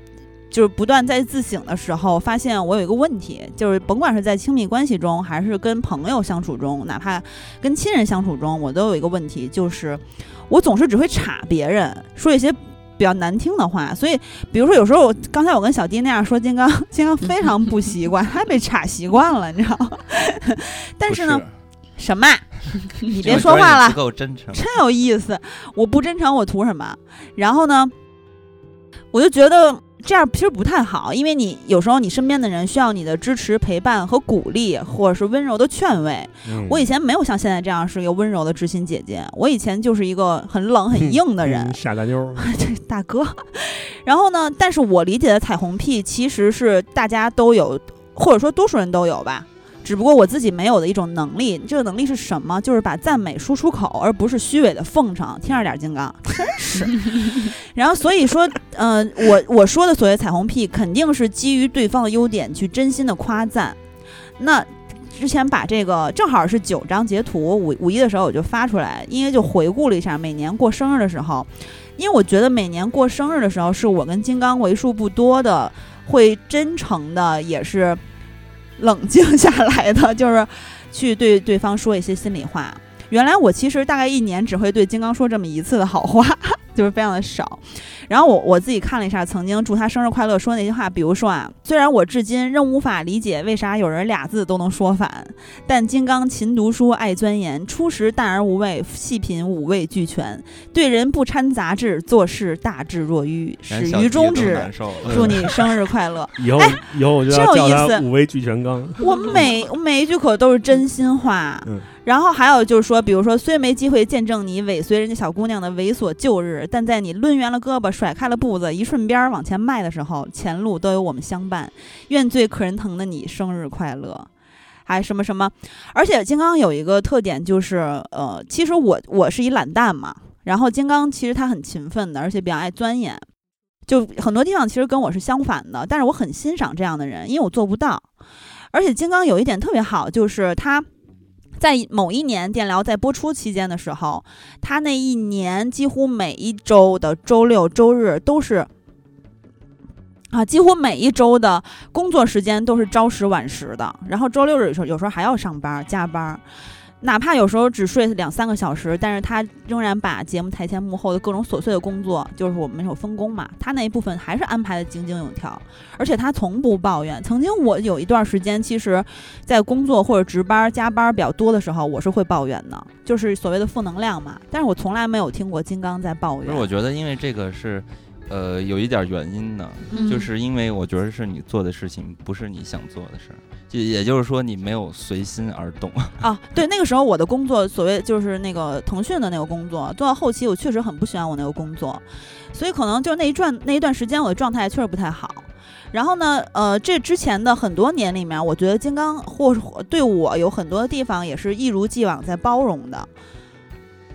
就是不断在自省的时候，发现我有一个问题，就是甭管是在亲密关系中，还是跟朋友相处中，哪怕跟亲人相处中，我都有一个问题，就是我总是只会插别人，说一些比较难听的话。所以，比如说有时候我刚才我跟小弟那样说金刚，(laughs) 金刚非常不习惯，他被插习惯了，你知道吗？(laughs) 但是呢，什么？(laughs) 你别说话了不，够真诚。真有意思。我不真诚，我图什么？然后呢，我就觉得这样其实不太好，因为你有时候你身边的人需要你的支持、陪伴和鼓励，或者是温柔的劝慰。嗯我以前没有像现在这样是一个温柔的知心姐姐，我以前就是一个很冷很硬的人嗯，傻大妞，(laughs) 这大哥。然后呢，但是我理解的彩虹屁其实是大家都有，或者说多数人都有吧。只不过我自己没有的一种能力，这个能力是什么？就是把赞美说出口，而不是虚伪的奉承。听着点儿，金刚，真是。(laughs) 然后所以说，呃，我我说的所谓彩虹屁，肯定是基于对方的优点去真心的夸赞。那之前把这个正好是九张截图，五五一的时候我就发出来，因为就回顾了一下每年过生日的时候，因为我觉得每年过生日的时候，是我跟金刚为数不多的会真诚的，也是冷静下来的，就是去对对方说一些心里话。原来我其实大概一年只会对金刚说这么一次的好话，就是非常的少。然后我我自己看了一下，曾经祝他生日快乐说那句话，比如说啊，虽然我至今仍无法理解为啥有人俩字都能说反，但金刚勤读书，爱钻研，初识淡而无味，细品五味俱全，对人不掺杂质，做事大智若愚，始于中止。祝你生日快乐！以后哎以后我就真要叫有意思他五味俱全刚。我每我每一句可都是真心话。嗯然后还有就是说，比如说，虽没机会见证你尾随人家小姑娘的猥琐旧日，但在你抡圆了胳膊、甩开了步子，一顺边儿往前迈的时候，前路都有我们相伴。愿最可人疼的你生日快乐！还什么什么？而且金刚有一个特点就是，呃，其实我我是一懒蛋嘛，然后金刚其实他很勤奋的，而且比较爱钻研。就很多地方其实跟我是相反的，但是我很欣赏这样的人，因为我做不到。而且金刚有一点特别好，就是他在某一年电疗在播出期间的时候，他那一年几乎每一周的周六周日都是。啊，几乎每一周的工作时间都是朝十晚十的，然后周六日有时候有时候还要上班加班，哪怕有时候只睡两三个小时，但是他仍然把节目台前幕后的各种琐碎的工作，就是我们有分工嘛，他那一部分还是安排的井井有条，而且他从不抱怨。曾经我有一段时间，其实，在工作或者值班加班比较多的时候，我是会抱怨的，就是所谓的负能量嘛。但是我从来没有听过金刚在抱怨。我觉得因为这个是，呃，有一点原因呢，嗯就是因为我觉得是你做的事情不是你想做的事儿，就也就是说你没有随心而动。啊，(laughs) 对，那个时候我的工作，所谓就是那个腾讯的那个工作，做到后期，我确实很不喜欢我那个工作，所以可能就那一段那一段时间，我的状态确实不太好。然后呢，呃，这之前的很多年里面，我觉得金刚或是对我有很多地方也是一如既往在包容的。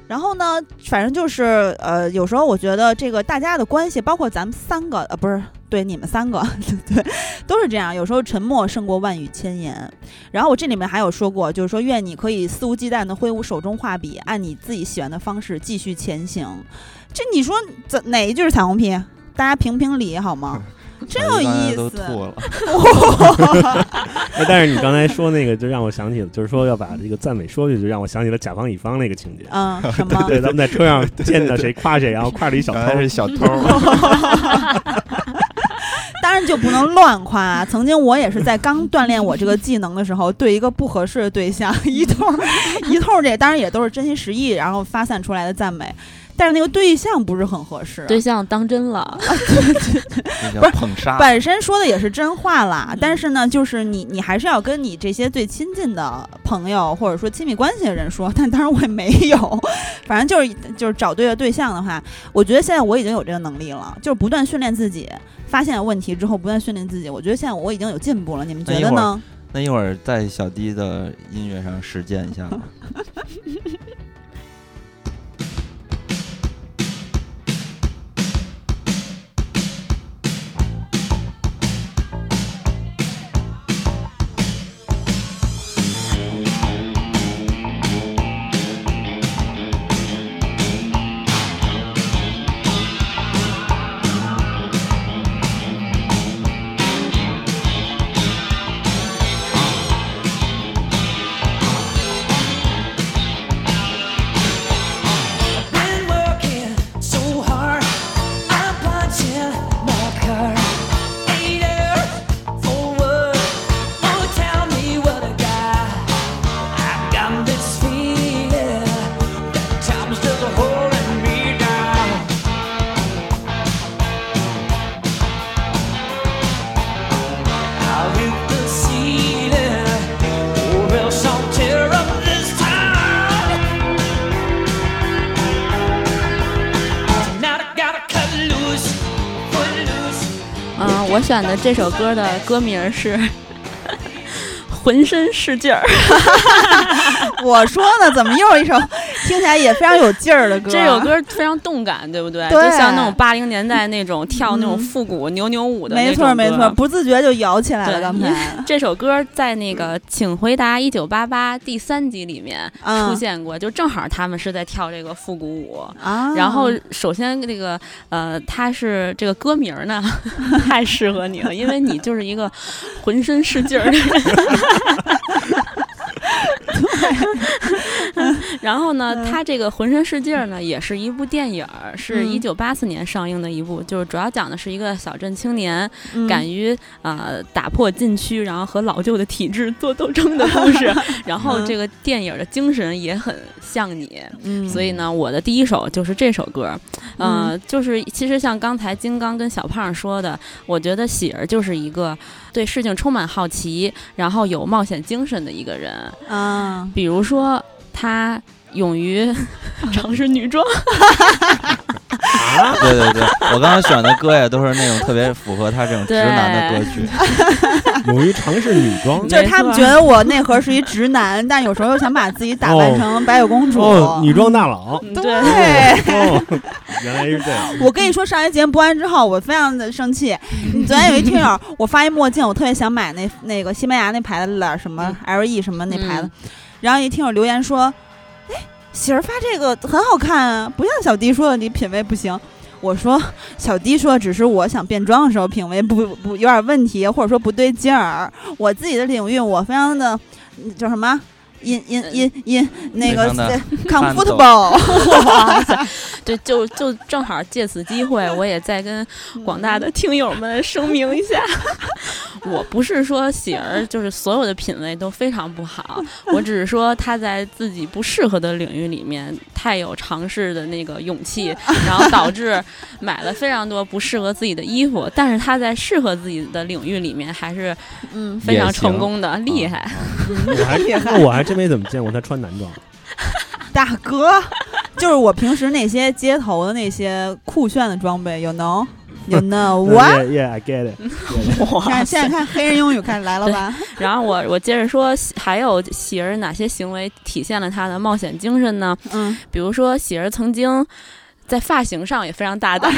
然后呢，反正就是呃，有时候我觉得这个大家的关系，包括咱们三个，呃，不是对你们三个，(laughs) 对，都是这样。有时候沉默胜过万语千言。然后我这里面还有说过，就是说愿你可以肆无忌惮的挥舞手中画笔，按你自己喜欢的方式继续前行。这你说怎哪一句是彩虹屁？大家评评理好吗？(laughs) 真有意思。都吐了。哎，但是你刚才说那个，就让我想起了，就是说要把这个赞美说出去，就让我想起了甲方乙方那个情节。嗯，(laughs) 什么？对，咱们在车上见到谁夸谁，然后夸了一小偷是小偷，(laughs) 当然就不能乱夸。曾经我也是在刚锻炼我这个技能的时候，对一个不合适的对象 (laughs) 一通一通这，当然也都是真心实意，然后发散出来的赞美。但是那个对象不是很合适。对象当真了，(laughs) (laughs) 不是捧杀。本身说的也是真话啦，但是呢，就是你你还是要跟你这些最亲近的朋友或者说亲密关系的人说。(laughs) 但当然我也没有，反正就是就是找对了对象的话，我觉得现在我已经有这个能力了，就是不断训练自己，发现问题之后不断训练自己。我觉得现在我已经有进步了，你们觉得呢？那一会儿在小迪的音乐上实践一下吧。选的这首歌的歌名是《(laughs) 浑身是劲儿》。(laughs) 我说呢，怎么又一首听起来也非常有劲儿的歌？(laughs) 这首歌非常动感，对不对？对就像那种八零年代那种跳那种嗯复古扭扭舞的那没种歌。错没错，不自觉就摇起来了。刚才这首歌在那个《请回答一九八八》第三集里面嗯出现过，就正好他们是在跳这个复古舞。啊，然后，首先这个呃，它是这个歌名儿呢，(laughs) 太适合你了，因为你就是一个浑身是劲儿的人。(laughs) 然后呢，嗯。它这个浑身是劲儿呢，也是一部电影儿，是嗯。一九八四年上映的一部，就是主要讲的是一个小镇青年嗯。敢于呃打破禁区，然后和老旧的体制做斗争的故事。(laughs) 然后嗯。这个电影的精神也很像你，嗯，所以呢，我的第一首就是这首歌，呃，就是其实像刚才金刚跟小胖说的，我觉得喜儿就是一个对事情充满好奇，然后有冒险精神的一个人。啊，比如说，他勇于 (laughs) 尝试女装，啊，对对对，我刚刚选的歌呀，都是那种特别符合他这种直男的歌曲。(laughs) 勇于尝试女装。就是他们觉得我内核是一直男，但有时候又想把自己打扮成白雪公主。哦，女装大佬。嗯对，哦，原来是这样。我跟你说，上一节目播完之后，我非常的生气。你昨天有一听友，我发一墨镜，我特别想买那那个西班牙那牌子的什么 LE 什么那牌子，嗯然后一听我留言说：“哎，喜儿发这个很好看啊，不像小迪说的你品味不行。”我说小迪说只是我想变装的时候品味不不有点问题，或者说不对劲儿。我自己的领域我非常的叫什么？in in in in 那个 comfortable，哇塞，(laughs) 对，就就正好借此机会，我也再跟广大的听友们声明一下，(laughs) 我不是说喜儿就是所有的品味都非常不好，我只是说他在自己不适合的领域里面太有尝试的那个勇气，然后导致买了非常多不适合自己的衣服，但是他在适合自己的领域里面还是嗯，非常成功的，厉害。(laughs) 我还那我还真没怎么见过他穿男装。(laughs) 大哥，就是我平时那些街头的那些酷炫的装备，you (laughs) know what？Yeah, yeah, I get it. (laughs) 看现在看黑人英语开始来了吧？然后我我接着说，喜还有喜儿哪些行为体现了他的冒险精神呢？嗯，比如说，喜儿曾经在发型上也非常大胆。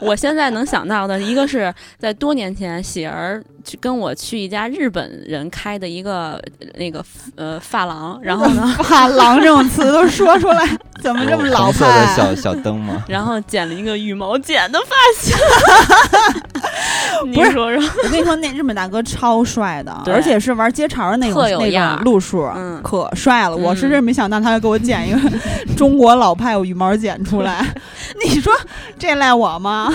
我现在能想到的一个是在多年前，喜儿去跟我去一家日本人开的一个呃那个呃发廊，然后呢，(laughs) 发廊这种词都说出来，怎么这么老红色的派？小小灯吗？然后剪了一个羽毛剪的发型。(laughs) 你不是说说，我跟你说，那日本大哥超帅的，而且是玩街潮的那种那特有样儿种路数，嗯可帅了。我是嗯真没想到他要给我剪一个中 (laughs) 国老派羽毛剪出来，(laughs) 你说这赖我吗？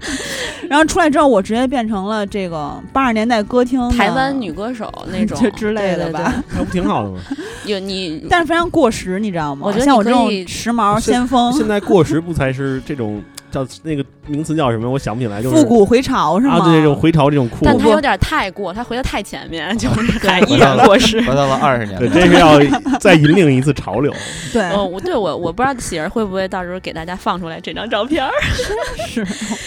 (laughs) 然后出来之后，我直接变成了这个八十年代歌厅台湾女歌手那种 (laughs) 就之类的吧。那不挺好的吗？有你，但是非常过时，你知道吗？我觉得像我这种时髦先锋、现在过时不才是这种叫那个名词叫什么？我想不起来，就是复古回潮是吗？啊，对这种回潮这种酷，但他有点太过，他回的太前面，(laughs) 就是还依然过时。回到了二十年对，代，真是要再引领一次潮流。(laughs) 对，嗯，我对我我不知道喜儿会不会到时候给大家放出来这张照片儿。(laughs) 是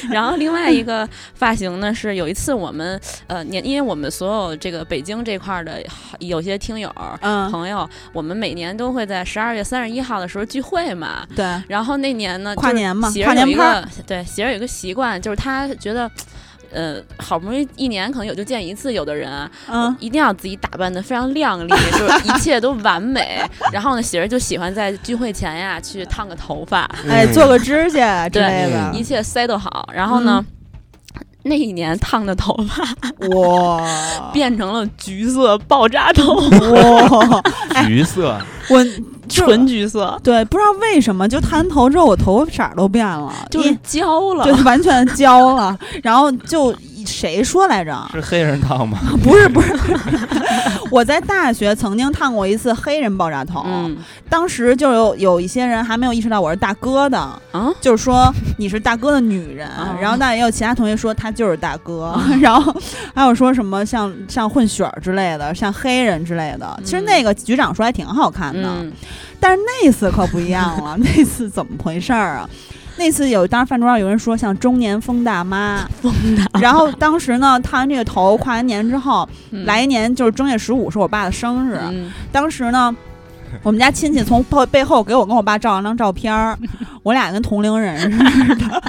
然后另外一个发型呢，是有一次我们呃年，因为我们所有这个北京这块儿的有些听友嗯，朋友，我们每年都会在十二月三十一号的时候聚会嘛。对，然后那年呢，跨年嘛跨年趴个对喜儿有一个习惯，就是他觉得。呃，好不容易一年可能也就见一次，有的人啊嗯，一定要自己打扮的非常靓丽，就是一切都完美。(laughs) 然后呢，喜儿就喜欢在聚会前呀去烫个头发，哎，嗯做个指甲 (laughs) 之对类的一，切塞都好。然后呢，那一年烫的头发哇，(laughs) 变成了橘色爆炸头，哇，橘色，我就纯橘色，对，不知道为什么就烫完头之后，我头发色儿都变了，就是焦了对，。完全焦了。然后就谁说来着？是黑人烫吗？不 (laughs) 是不是，(laughs) 我在大学曾经烫过一次黑人爆炸头，嗯当时就有有一些人还没有意识到我是大哥的，啊，就是说你是大哥的女人，啊然后但也有其他同学说他就是大哥，(laughs) 然后还有说什么像像混血儿之类的，像黑人之类的。其实嗯那个局长说还挺好看的，嗯但是那次可不一样了，那次怎么回事儿啊？那次有，当时饭桌上有人说像中年疯大妈，然后当时呢烫完这个头，跨完年之后，嗯。来年就是正月十五是我爸的生日，嗯。当时呢，我们家亲戚从背背后给我跟我爸照了张照片儿，(laughs) 我俩跟同龄人似的，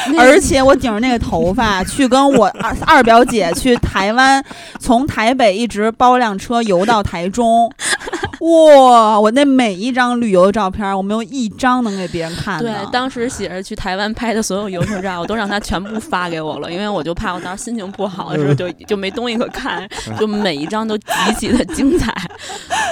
(laughs) 而且我顶着那个头发 (laughs) 去跟我二二表姐去台湾，从台北一直包辆车游到台中。(laughs) 哇！我那每一张旅游的照片，我没有一张能给别人看的。对，当时写着去台湾拍的所有游客照，我都让他全部发给我了，因为我就怕我当时心情不好的时候就就没东西可看，就每一张都极其的精彩。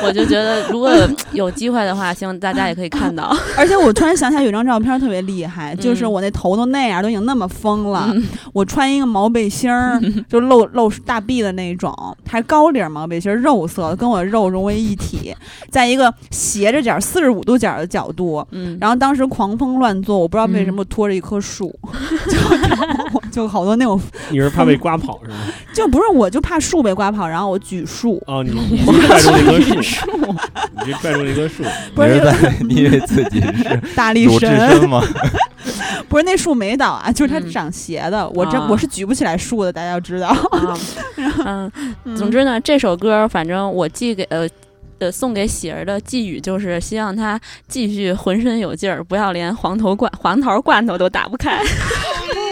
我就觉得如果有机会的话，希望大家也可以看到。而且我突然想起来有张照片特别厉害，就是嗯我那头都那样，都已经那么疯了，嗯。(laughs) 我穿一个毛背心儿，就露露大臂的那种，还高领毛背心儿，肉色的，跟我肉融为一体，在一个斜着角四十五度角的角度。嗯，然后当时狂风乱作，我不知道为什么拖着一棵树，(laughs) 就 (laughs) 就好多那种，你是怕被刮跑是吗？(laughs) 就不是我就怕树被刮跑，然后我举树，哦，你 (laughs) 你是拽住那棵树，(laughs) 你是拽住那棵树，不是在你以为自己是大力神，深吗？不是那树没倒啊，就是它嗯长斜的，我这啊我是举不起来树的，大家要知道。啊，嗯，总之呢，这首歌反正我寄给呃。呃，送给喜儿的寄语就是希望他继续浑身有劲儿，不要连黄头罐黄桃罐头都打不开。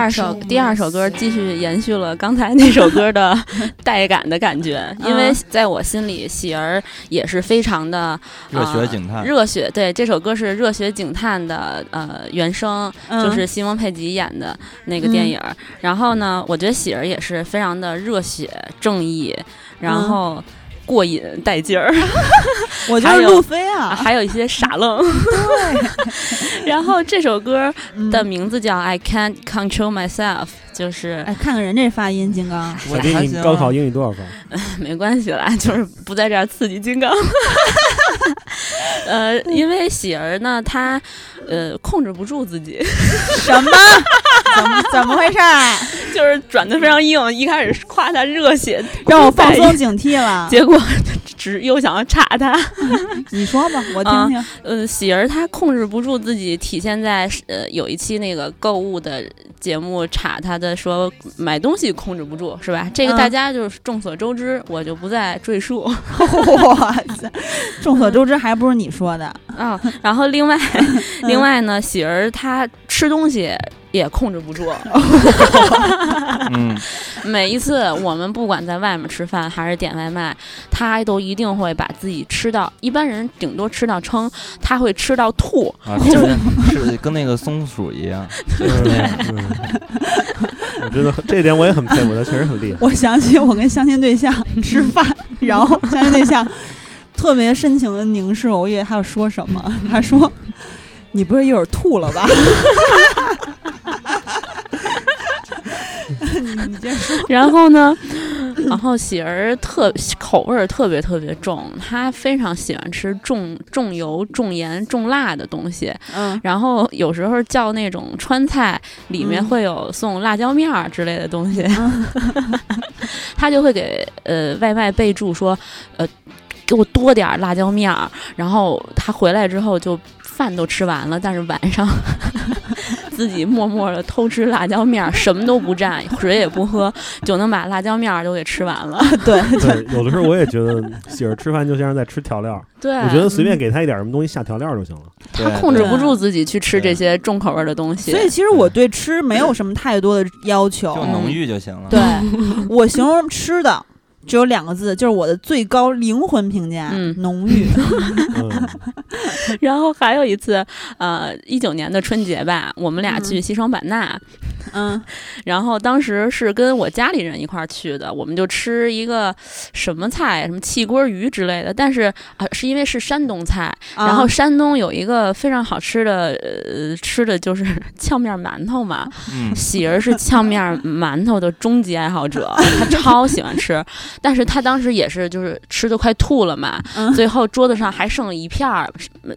二首第二首歌继续延续了刚才那首歌的 (laughs) 带感的感觉，因为嗯在我心里，喜儿也是非常的热血呃警探，热血。对，这首歌是《热血警探》的呃原声，嗯就是西蒙佩吉演的那个电影儿。然后呢，我觉得喜儿也是非常的热血正义，然嗯后过瘾带劲儿。(laughs) 我就还有是路飞啊，啊，还有一些傻愣。(laughs) 然后这首歌嗯的名字叫《I Can't Control Myself》，就是哎，看看人这发音，金刚。我小丁，还行你高考英语多少分？(laughs) 没关系啦，就是不在这儿刺激金刚。(laughs) 呃，因为喜儿呢，她呃控制不住自己，(laughs) 什么？怎么怎么回事儿？就是转的非常硬。一开始夸他热血，让我放松警惕了。结果只又想要插他。你说吧，我听啊听。呃，喜儿她控制不住自己，体现在呃有一期那个购物的节目查她的说买东西控制不住是吧？这个嗯大家就是众所周知，我就不再赘述 (laughs) 哇塞，众所周知，还不是你说的？啊。然后另外 (laughs) 另外呢，喜儿她吃东西也控制不住，嗯，(laughs) 每一次我们不管在外面吃饭还是点外卖，他都一定会把自己吃到，一般人顶多吃到撑，他会吃到吐。啊，就是是跟那个松鼠一样，嗯我觉得这点我也很佩服他，确实很厉害。我想起我跟相亲对象吃饭，然后相亲对象特别深情的凝视我，我以为他要说什么，他说：“你不是一会儿吐了吧？” (laughs) 你你接说。(laughs) 然后呢，然后喜儿特口味儿特别特别重，她非常喜欢吃重重油、重盐、重辣的东西。嗯，然后有时候叫那种川菜，里面嗯会有送辣椒面儿之类的东西，(laughs) 她就会给呃外卖备注说，呃，给我多点儿辣椒面儿。然后她回来之后就饭都吃完了，但是晚上。自己默默的偷吃辣椒面儿，什么都不蘸，水也不喝，就能把辣椒面儿都给吃完了。(laughs) 对，对，有的时候我也觉得喜儿吃饭就像是在吃调料，对，我觉得随便给他一点什么东西下调料就行了。他控制不住自己去吃这些重口味的东西。所以其实我对吃没有什么太多的要求就。浓郁就行了。(laughs) 对我形容吃的只有两个字，就是我的最高灵魂评价：嗯。浓郁。嗯，(laughs) 然后还有一次，呃，一九年的春节吧，我们俩去西双版纳，嗯。然后当时是跟我家里人一块儿去的，我们就吃一个什么菜，什么汽锅鱼之类的，但是啊、是因为是山东菜，然后啊山东有一个非常好吃的，呃，吃的就是 (laughs) 戗面馒头嘛。嗯，喜儿是戗面馒头的终极爱好者，他超喜欢吃，但是他当时也是就是吃的快吐了嘛，嗯最后桌子上还剩了一片儿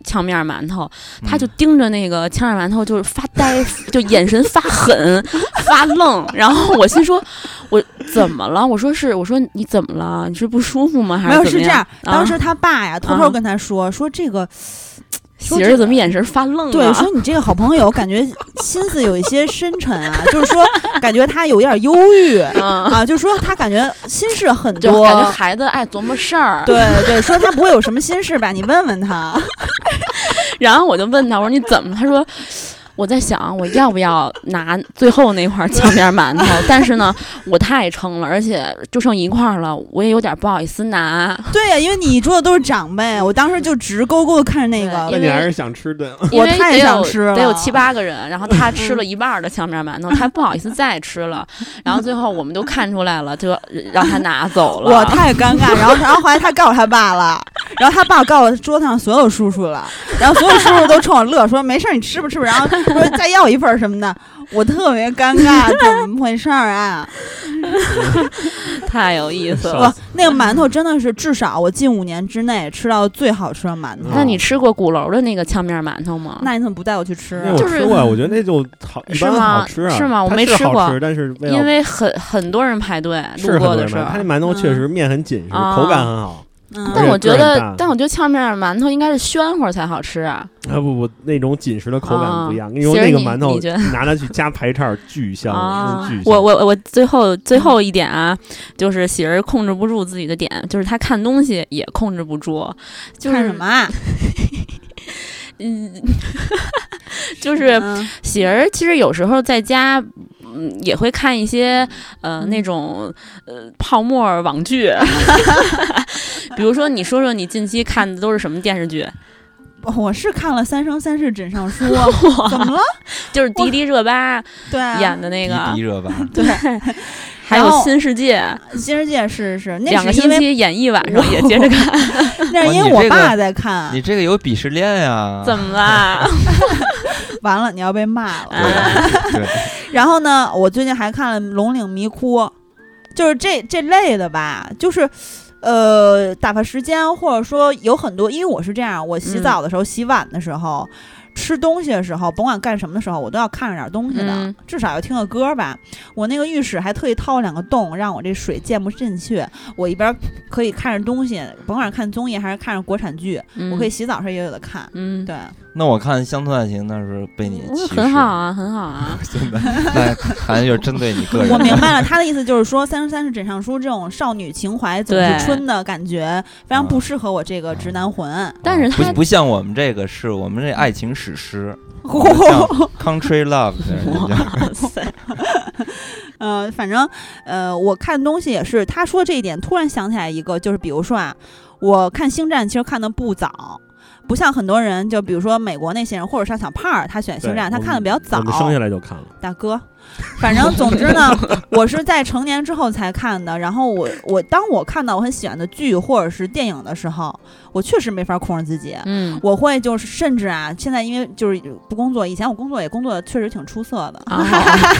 呛面馒头，嗯他就盯着那个呛面馒头，就是发呆，(laughs) 就眼神发狠、(laughs) 发愣。然后我心说，我怎么了？我说是，我说你怎么了？你是不舒服吗？还没有怎么样是这样，？当啊时他爸呀偷偷啊跟他说说这个，说喜儿怎么眼神发愣对，啊？说你这个好朋友感觉心思有一些深沉啊，就是说感觉他有点忧郁 (laughs) 嗯，啊，就是说他感觉心事很多。感觉孩子爱琢磨事儿。对对，说他不会有什么心事吧？你问问他。(laughs) 然后我就问他，我说你怎么？他说。我在想，我要不要拿最后那块炝面馒头？(laughs) 但是呢，我太撑了，而且就剩一块了，我也有点不好意思拿。对呀、因为你桌子都是长辈，我当时就直勾勾的看着那个因为那你还是想吃的。我太想吃了得有七八个人，然后他吃了一半儿的炝面馒头，他不好意思再吃了，然后最后我们都看出来了，就让他拿走了。我太尴尬，然后然后后来他告诉他爸了，然后他爸告诉桌子上所有叔叔了，然后所有叔叔都冲我乐，说没事儿你吃吧吃吧，然后说再要一份儿什么的，我特别尴尬，怎么回事儿啊？(laughs) 太有意思了。那个馒头真的是至少我近五年之内吃到最好吃的馒头。那你吃过鼓楼的那个呛面馒头吗？那你怎么不带我去吃就是吃过，我觉得那就好，一般是吗好吃啊。是吗我没吃过吃，但是因为很很多人排队是路过的时候很多人买，它那馒头确实面很紧实，啊口感很好。嗯但我觉得但我觉得呛面馒头应该是暄乎才好吃啊。啊不不，那种紧实的口感不一样。啊跟你说其实你那个馒头你觉得拿它去加排叉，巨香，巨香。我我我最后最后一点啊，就是喜儿控制不住自己的点，就是他看东西也控制不住，就是看什么？啊？(laughs) 嗯，(laughs) 就是嗯喜儿其实有时候在家。嗯，也会看一些呃嗯那种呃泡沫网剧，(laughs) 比如说你说说你近期看的都是什么电视剧？(laughs) 我是看了《三生三世枕上书》，(laughs) 怎么了？(laughs) 就是迪丽热巴对啊，演的那个迪，热巴，对，还有新世界，新世界是是，那两个星期演一晚上也接着看，那是因为我爸在看你，这个有鄙视链呀？怎么啦？完了你要被骂了。然后呢，我最近还看了《龙岭迷窟》，就是这这类的吧，就是。呃，打发时间，或者说有很多，因为我是这样，我洗嗯澡的时候、洗碗的时候，吃东西的时候，甭管干什么的时候，我都要看着点东西的，嗯至少要听个歌吧。我那个浴室还特意掏了两个洞，让我这水溅不进去。我一边可以看着东西，甭管看综艺还是看着国产剧，嗯我可以洗澡时候也有的看。嗯，对，那我看《乡村爱情》那是被你嗯歧视，很好啊，很好啊。(laughs) 真的，那好像就是针对你个人。我明白了，他的意思就是说，《三十三是枕上书》这种少女情怀总是春的感觉，非常不适合我这个直男魂。但是他不不像我们这个，是我们这爱情史诗，Country Love (laughs) 哇塞，呃，反正呃，我看东西也是，他说这一点，突然想起来一个，就是比如说啊，我看《星战》其实看的不早。不像很多人，就比如说美国那些人，或者像小胖儿，他选《星战》，他看的比较早生下来就看了，大哥，反正总之呢，(laughs) 我是在成年之后才看的。然后我我当我看到我很喜欢的剧或者是电影的时候，我确实没法控制自己。嗯我会就是甚至啊，现在因为就是不工作，以前我工作也工作的确实挺出色的，啊，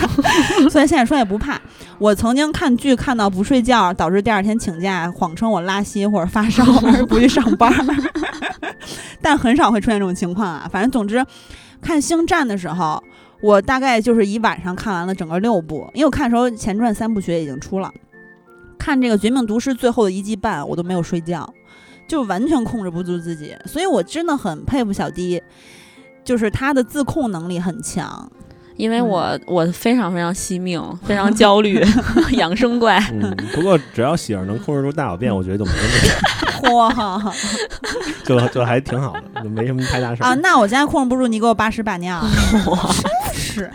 (laughs) 所以现在说也不怕。我曾经看剧看到不睡觉，导致第二天请假，谎称我拉稀或者发烧而不去上班儿，(laughs) 但很少会出现这种情况啊。反正总之，看《星战》的时候，我大概就是一晚上看完了整个六部，因为我看的时候前传三部曲已经出了。看这个《绝命毒师》最后的一季半，我都没有睡觉，就完全控制不住自己，所以我真的很佩服小迪，就是他的自控能力很强。因为我我非常非常惜命，非常焦虑，(laughs) 养生怪。嗯，不过只要喜儿能控制住大小便，我觉得就没问题，(laughs) 哇 (laughs) 就就还挺好的，就没什么太大事儿啊！那我现在控制不住，你给我八屎把尿。是，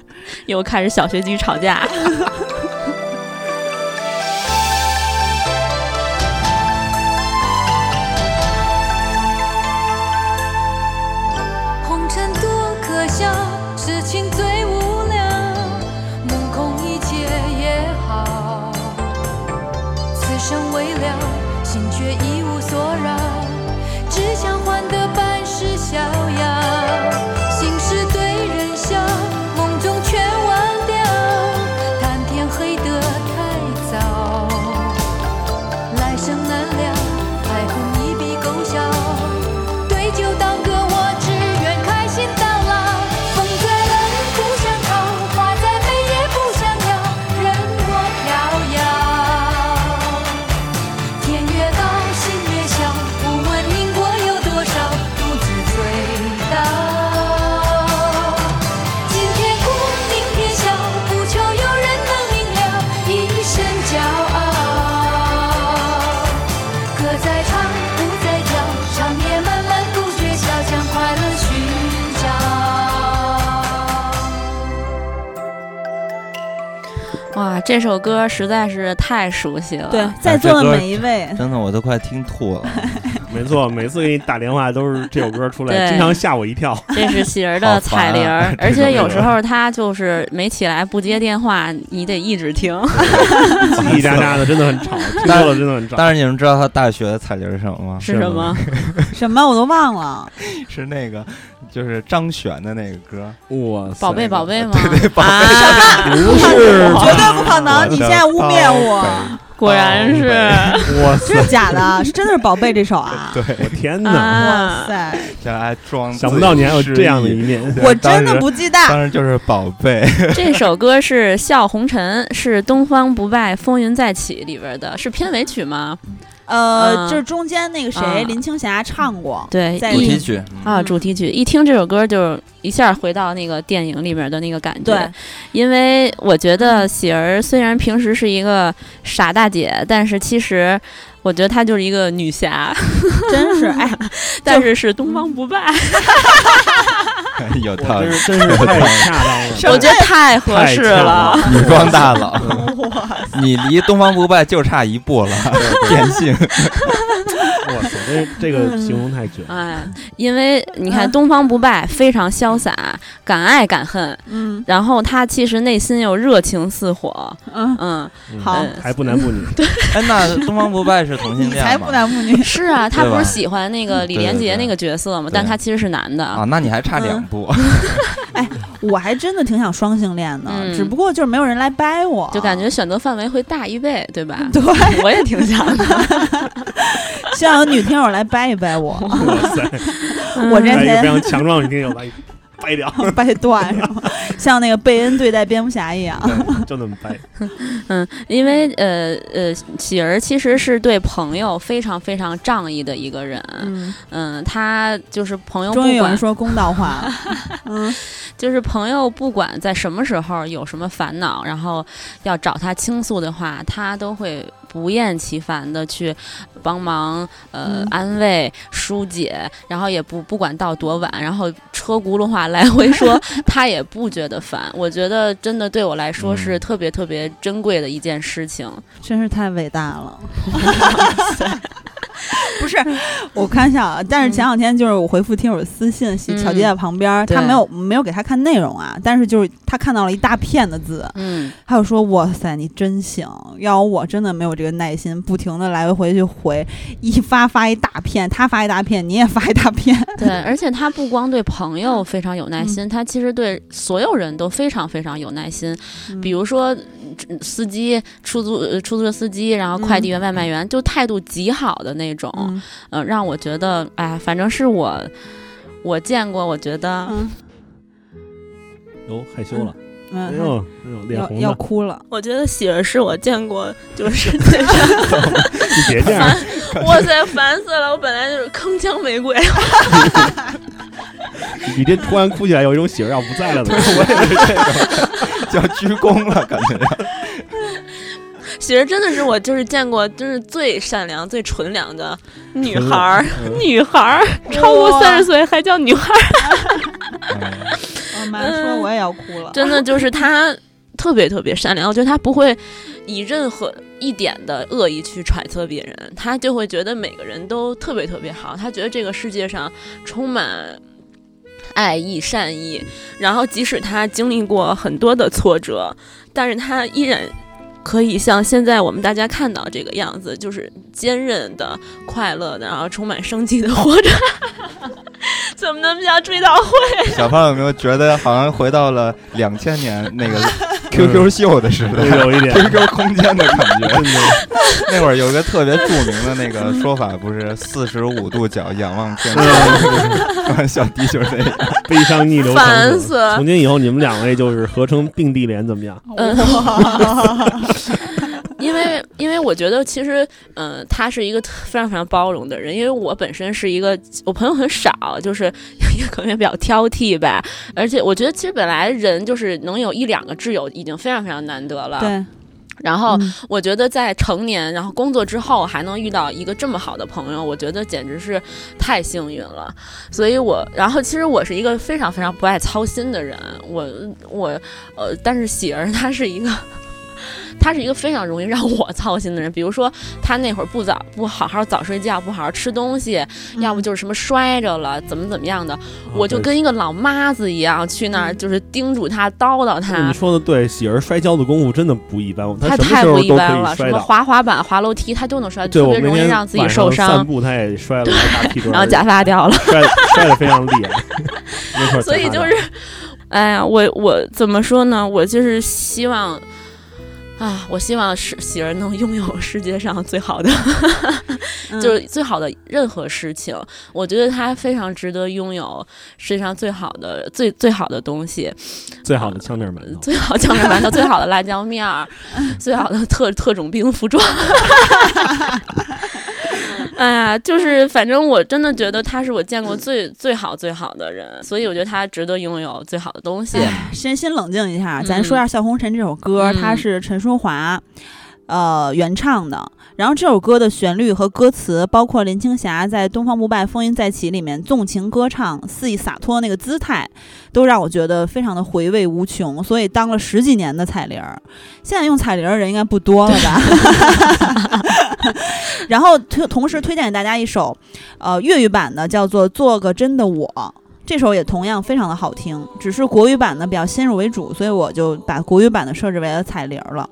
又开始小学鸡吵架。这首歌实在是太熟悉了。对，在座的每一位，真的我都快听吐了。没错，每次给你打电话都是这首歌出来，经常吓我一跳。(laughs) 这是喜儿的彩铃啊，(laughs) 而且有时候他就是没起来不接电话，你得一直听。(laughs) 叽叽喳喳的，真的很吵，听多了真的很吵。但是你们知道他大学的彩铃是什么吗？是什么？什么我都忘了。是那个，就是张悬的那个歌。哇，宝贝宝贝吗？对对宝贝啊，不是绝对不可能！你现在污蔑我，果然是哇塞，真 (laughs) 是假的？是真的是宝贝这首啊！(laughs) 对，我天哪！啊哇！塞，这还装，想不到你还有这样的一。面。我真的不记得。当然就是宝贝，(laughs) 这首歌是《笑红尘》，是《东方不败风云再起》里边的，是片尾曲吗？呃，嗯就是中间那个谁，啊林青霞唱过。对，在一主题曲。啊，主题曲一听这首歌就一下回到那个电影里面的那个感觉。对，因为我觉得喜儿虽然平时是一个傻大姐，但是其实我觉得她就是一个女侠，真是哎，(laughs) 但是是东方不败，(laughs) (laughs) 有道理真，是太恰当了。我觉得太合适了。(laughs) 女装大佬，(laughs) 你离东方不败就差一步了，变性。哇塞，这 (laughs) 这个形容太绝了。哎，因为你看嗯东方不败非常潇洒，敢爱敢恨，嗯然后他其实内心又热情似火，嗯，嗯，嗯好还不男不女，对 (laughs) 哎，那东方不败是同性 (laughs) 你才恋吗不？男不女。是啊，他不是喜欢那个李连杰那个角色吗？但他其实是男的啊，那你还差两嗯步。我还真的挺想双性恋的，嗯只不过就是没有人来掰我，就感觉选择范围会大一倍，对吧？对，我也挺想的。(laughs) 希望有女听友来掰一掰我。哇塞，我这来一个非常强壮的女听友来一，掰掉，(laughs) 掰断，然 (laughs) 后像那个贝恩对待蝙蝠侠一样。就那么掰。(laughs) 嗯，因为呃呃，喜儿其实是对朋友非常非常仗义的一个人。嗯，嗯，他就是朋友不管终于有人说公道话了。嗯就是朋友不管在什么时候有什么烦恼，然后要找他倾诉的话，他都会不厌其烦的去帮忙，呃，嗯安慰、疏解，然后也不不管到多晚，然后车轱辘话来回说，(laughs) 他也不觉得烦。我觉得真的对我来说是嗯特别特别珍贵的一件事情。真是太伟大了。(laughs) (laughs) (laughs) 不是，我开玩笑啊！但是前两天就是我回复听友私信，嗯巧杰在旁边儿，他没有没有给他看内容啊，但是就是他看到了一大片的字，嗯，他就说：“哇塞，你真行！要我真的没有这个耐心，不停的来回回去回，一发发一大片，他发一大片，你也发一大片。对，而且他不光对朋友非常有耐心，他其实对所有人都非常非常有耐心。比如说嗯司机、出租呃出租车司机，然后快递员、外卖员，就态度极好的那种，嗯呃，让我觉得，哎，反正是我我见过，我觉得，嗯哟，害羞了，哎嗯，呦，哎呦，脸红了，要哭了。我觉得喜儿是我见过 (laughs) 就是你别这样，(laughs) 哇塞，烦死了！我本来就是铿锵玫瑰，(laughs) (laughs) 你这突然哭起来，有一种喜儿要不在了的感觉。(laughs) 我也是这种，叫鞠躬了，感觉。喜儿真的是我就是见过就是最善良、最纯良的女孩儿，嗯女孩儿超过三十岁还叫女孩儿。嗯我妈说我也要哭了。真的就是她特别特别善良，我觉得她不会以任何一点的恶意去揣测别人，她就会觉得每个人都特别特别好，她觉得这个世界上充满。爱意、善意，然后即使他经历过很多的挫折，但是他依然可以像现在我们大家看到这个样子，就是坚韧的、快乐的，然后充满生机的活着。(laughs) 怎么那么像追悼会？小胖有没有觉得好像回到了两千年那个 (laughs) QQ 秀的时代有一点，QQ 空间的感觉？(laughs) 那会儿有个特别著名的那个说法，不是四十五度角仰望天嗯空，小迪就是那个。悲伤逆流成河。烦死了！从今以后，你们两位就是合成并蒂莲，怎么样？嗯，(laughs) 因为因为我觉得其实，嗯、他是一个非常非常包容的人。因为我本身是一个我朋友很少，就是 (laughs) 也可能也比较挑剔吧。而且我觉得其实本来人就是能有一两个挚友已经非常非常难得了。。对，然后嗯我觉得在成年然后工作之后还能遇到一个这么好的朋友，我觉得简直是太幸运了。所以我，然后其实我是一个非常非常不爱操心的人，我我呃，但是喜儿她是一个。她是一个非常容易让我操心的人，比如说他那会儿不早不好好早睡觉，不好好吃东西，要不就是什么摔着了，怎么怎么样的，我就跟一个老妈子一样去那儿，就是叮嘱她、叨叨他你。说的对，喜儿摔跤的功夫真的不一般，他什么太不时候都一般了，什么。滑滑板、滑楼梯，他都能摔，特别容易让自己受伤，上散步，他也摔了 (laughs) 然后假发掉了。摔摔的非常厉害，(laughs) 所以就是，哎呀，我我怎么说呢？我就是希望。啊，我希望是喜儿能拥有世界上最好的，(laughs) 嗯就是最好的任何事情。我觉得他非常值得拥有世界上最好的、最最好的东西，最好的枪面馒头，最好枪面馒头，最好的辣椒面儿，(laughs) 最好的特特种兵服装。(laughs) 哎呀，就是反正我真的觉得他是我见过最最好最好的人，所以我觉得他值得拥有最好的东西。先先冷静一下，嗯咱说一下《笑红尘》这首歌，嗯它是陈淑桦呃原唱的。然后这首歌的旋律和歌词，包括林青霞在《东方不败风云再起》里面纵情歌唱、肆意洒脱那个姿态，都让我觉得非常的回味无穷。所以当了十几年的彩铃儿，(laughs) 现在用彩铃儿的人应该不多了吧？然后推同时推荐给大家一首，呃粤语版的，叫做《做个真的我》。这首也同样非常的好听，只是国语版的比较先入为主，所以我就把国语版的设置为了彩铃了。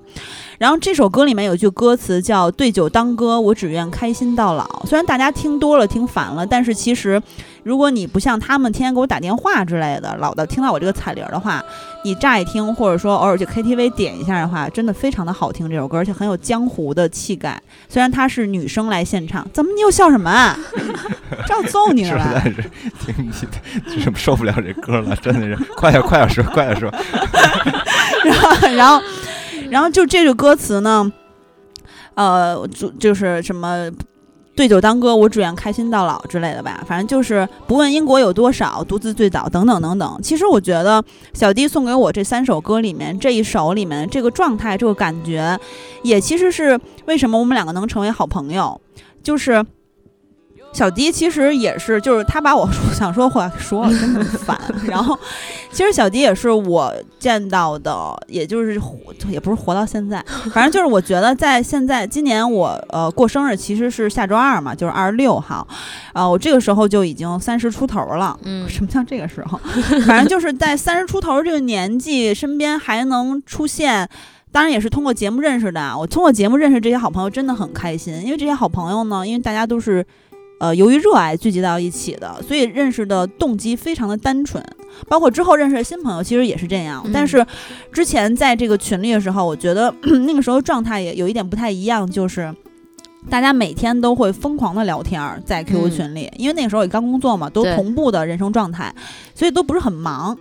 然后这首歌里面有句歌词叫“对酒当歌，我只愿开心到老”。虽然大家听多了、听烦了，但是其实如果你不像他们天天给我打电话之类的，老的听到我这个彩铃儿的话，你乍一听或者说偶尔去 KTV 点一下的话，真的非常的好听这首歌，而且很有江湖的气概。虽然她是女生来现场，怎么你又笑什么啊？(laughs) 这要揍你了实在？是听就是受不了这歌了，真的是快点快点说，快点说。然后，然后，然后就这个歌词呢，呃，就就是什么。对酒当歌，我只愿开心到老之类的吧，反正就是不问因果有多少，独自醉倒等等等等。其实我觉得小弟送给我这三首歌里面，这一首里面这个状态、这个感觉，也其实是为什么我们两个能成为好朋友，就是。小迪其实也是，就是他把我 (laughs) 说想说的话说了，真的很烦。(laughs) 然后，其实小迪也是我见到的，也就是活也不是活到现在，反正就是我觉得在现在今年我呃过生日其实是下周二嘛，就是二十六号，呃我这个时候就已经三十出头了。嗯什么叫这个时候？(laughs) 反正就是在三十出头这个年纪，身边还能出现。当然也是通过节目认识的啊，我通过节目认识这些好朋友，真的很开心。因为这些好朋友呢，因为大家都是，呃，由于热爱聚集到一起的，所以认识的动机非常的单纯。包括之后认识的新朋友，其实也是这样。嗯但是之前在这个群里的时候，我觉得 (clears throat) 那个时候状态也有一点不太一样，就是。大家每天都会疯狂的聊天儿，在 QQ 嗯群里，因为那个时候也刚工作嘛，都同步的人生状态，所以都不是很忙。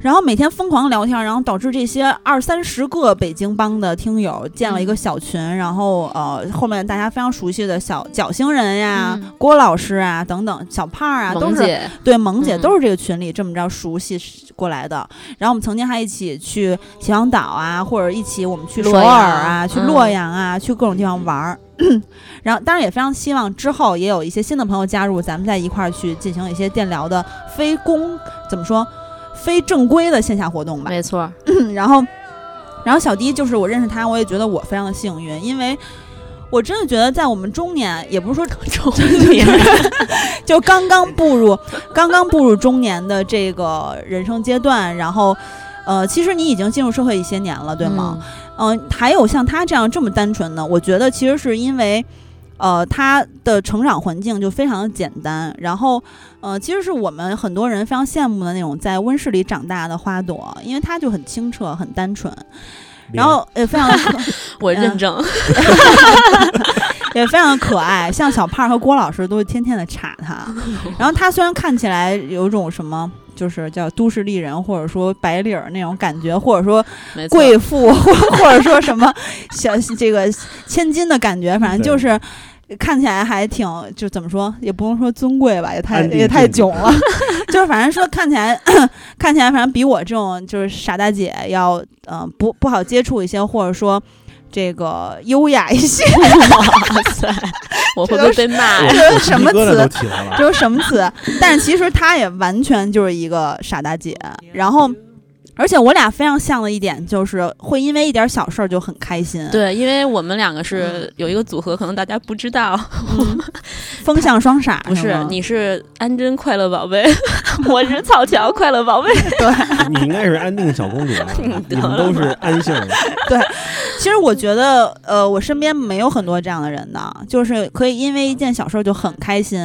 然后每天疯狂聊天，然后导致这些二三十个北京帮的听友建了一个小群，然后呃后面大家非常熟悉的小角星人呀、嗯郭老师啊等等小胖儿啊，都是，对萌姐嗯都是这个群里这么着熟悉过来的。然后我们曾经还一起去秦皇岛啊，或者一起我们去首洛阳尔啊，去嗯洛阳啊，去各种地方玩儿。(clears throat) 然后当然也非常希望之后也有一些新的朋友加入，咱们在一块儿去进行一些电聊的非公怎么说非正规的线下活动吧。没错，然后，然后小迪就是我认识他，我也觉得我非常的幸运，因为我真的觉得在我们中年，也不是说 (laughs) 中年，(laughs) 就刚刚步入刚刚步入中年的这个人生阶段，然后。呃，其实你已经进入社会一些年了，对吗？嗯、还有像他这样这么单纯的，我觉得其实是因为，呃，他的成长环境就非常的简单，然后，呃，其实是我们很多人非常羡慕的那种在温室里长大的花朵，因为它就很清澈、很单纯，然后也非常 (laughs) 我认证，(laughs) 也非常的可爱，像小胖和郭老师都会天天的插他。(laughs) 然后他虽然看起来有一种什么，就是叫都市丽人，或者说白领儿那种感觉，或者说，贵妇，或或者说什么小这个千金的感感觉，反正就是。看起来还挺，就怎么说，也不用说尊贵吧，也太也太囧了。(laughs) 就是反正说看起来，(coughs) 看起来反正比我这种就是傻大姐要，嗯、呃，不不好接触一些，或者说这个优雅一些。(laughs) 哇塞，我会不会被骂呀？这是什么词都起来了。这是什么词？(laughs) 但是其实她也完全就是一个傻大姐，然后。而且我俩非常像的一点就是会因为一点小事儿就很开心，，对，因为我们两个是有一个组合，可能大家不知道，嗯、(laughs) (laughs) 风向双傻不是，你是安贞快乐宝贝，(laughs) 我是草桥快乐宝贝。对，你应该是安定小公主你们都是安姓的。其实我觉得，呃，我身边没有很多这样的人的，就是可以因为一件小事儿就很开心，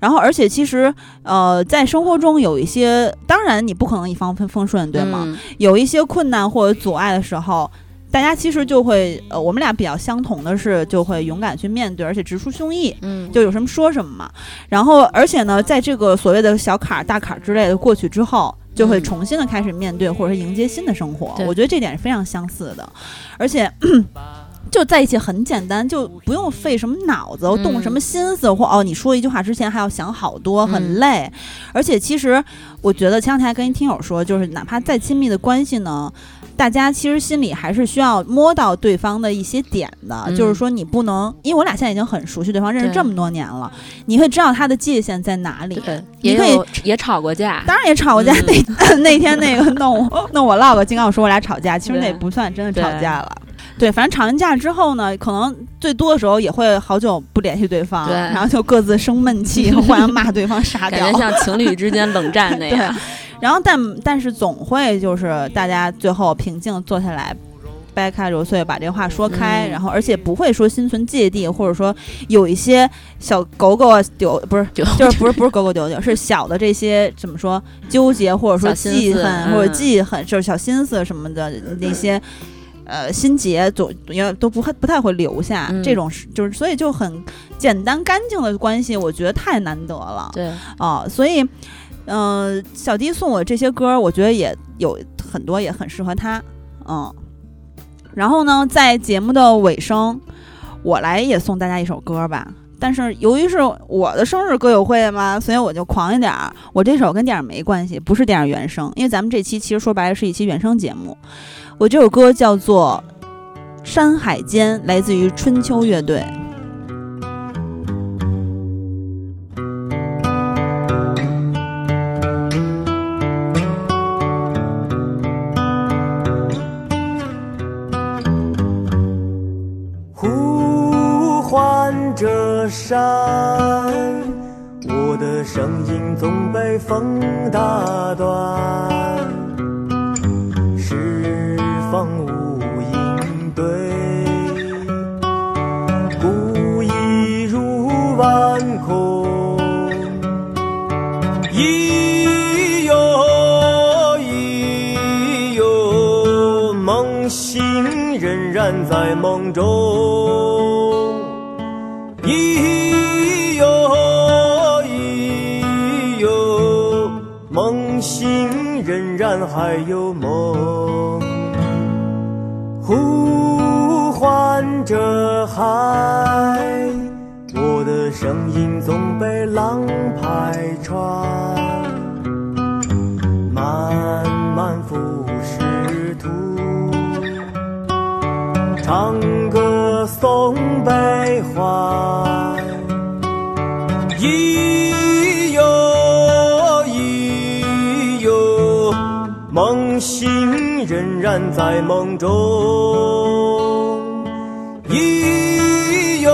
然后而且其实，呃，在生活中有一些，当然你不可能一帆风风顺，对吗？嗯有一些困难或者阻碍的时候，大家其实就会，呃，我们俩比较相同的是，就会勇敢去面对，而且直抒胸臆，嗯，就有什么说什么嘛。然后，而且呢，在这个所谓的小坎儿、大坎儿之类的过去之后，就会嗯重新的开始面对，或者是迎接新的生活。对我觉得这点是非常相似的，而且。就在一起很简单，就不用费什么脑子，嗯动什么心思，或哦，你说一句话之前还要想好多，很嗯。累。而且其实我觉得前两天还跟一听友说，就是哪怕再亲密的关系呢，大家其实心里还是需要摸到对方的一些点的，嗯。就是说你不能，因为我俩现在已经很熟悉对方，认识这么多年了，你会知道他的界限在哪里。对，你可以也吵过架，当然也吵过架，嗯。那 (laughs) 那天那个弄我弄我唠个金刚说我俩吵架，其实那也不算真的吵架了。对，反正吵完架之后呢，可能最多的时候也会好久不联系对方，对然后就各自生闷气，互相骂对方傻屌感觉。像情侣之间冷战 (laughs) 那样。然后但但是总会就是大家最后平静坐下来，掰开揉碎，把这话说开，嗯然后而且不会说心存芥蒂，或者说有一些小狗狗啊丢不是。就就是不是不是狗狗丢丢，是小的这些怎么说纠结或者说记恨或者嗯记恨，就是小心思什么的那些。呃，心结总也都不会不太会留下，嗯这种是就是所以就很简单干净的关系，我觉得太难得了。对，啊，所以，嗯、小迪送我这些歌，我觉得也有很多也很适合他，嗯。然后呢，在节目的尾声，我来也送大家一首歌吧。但是由于是我的生日歌友会嘛，所以我就狂一点儿。我这首跟电影没关系，不是电影原声，因为咱们这期其实说白了是一期原声节目。我这首歌叫做《山海间》，来自于春秋乐队。总被风打断。十方无应对，孤意入万空。咿哟咿哟，梦醒仍然在梦中。还有梦。呼唤着海，我的声音总被浪拍穿。漫漫浮世图，长仍然在梦中。咿哟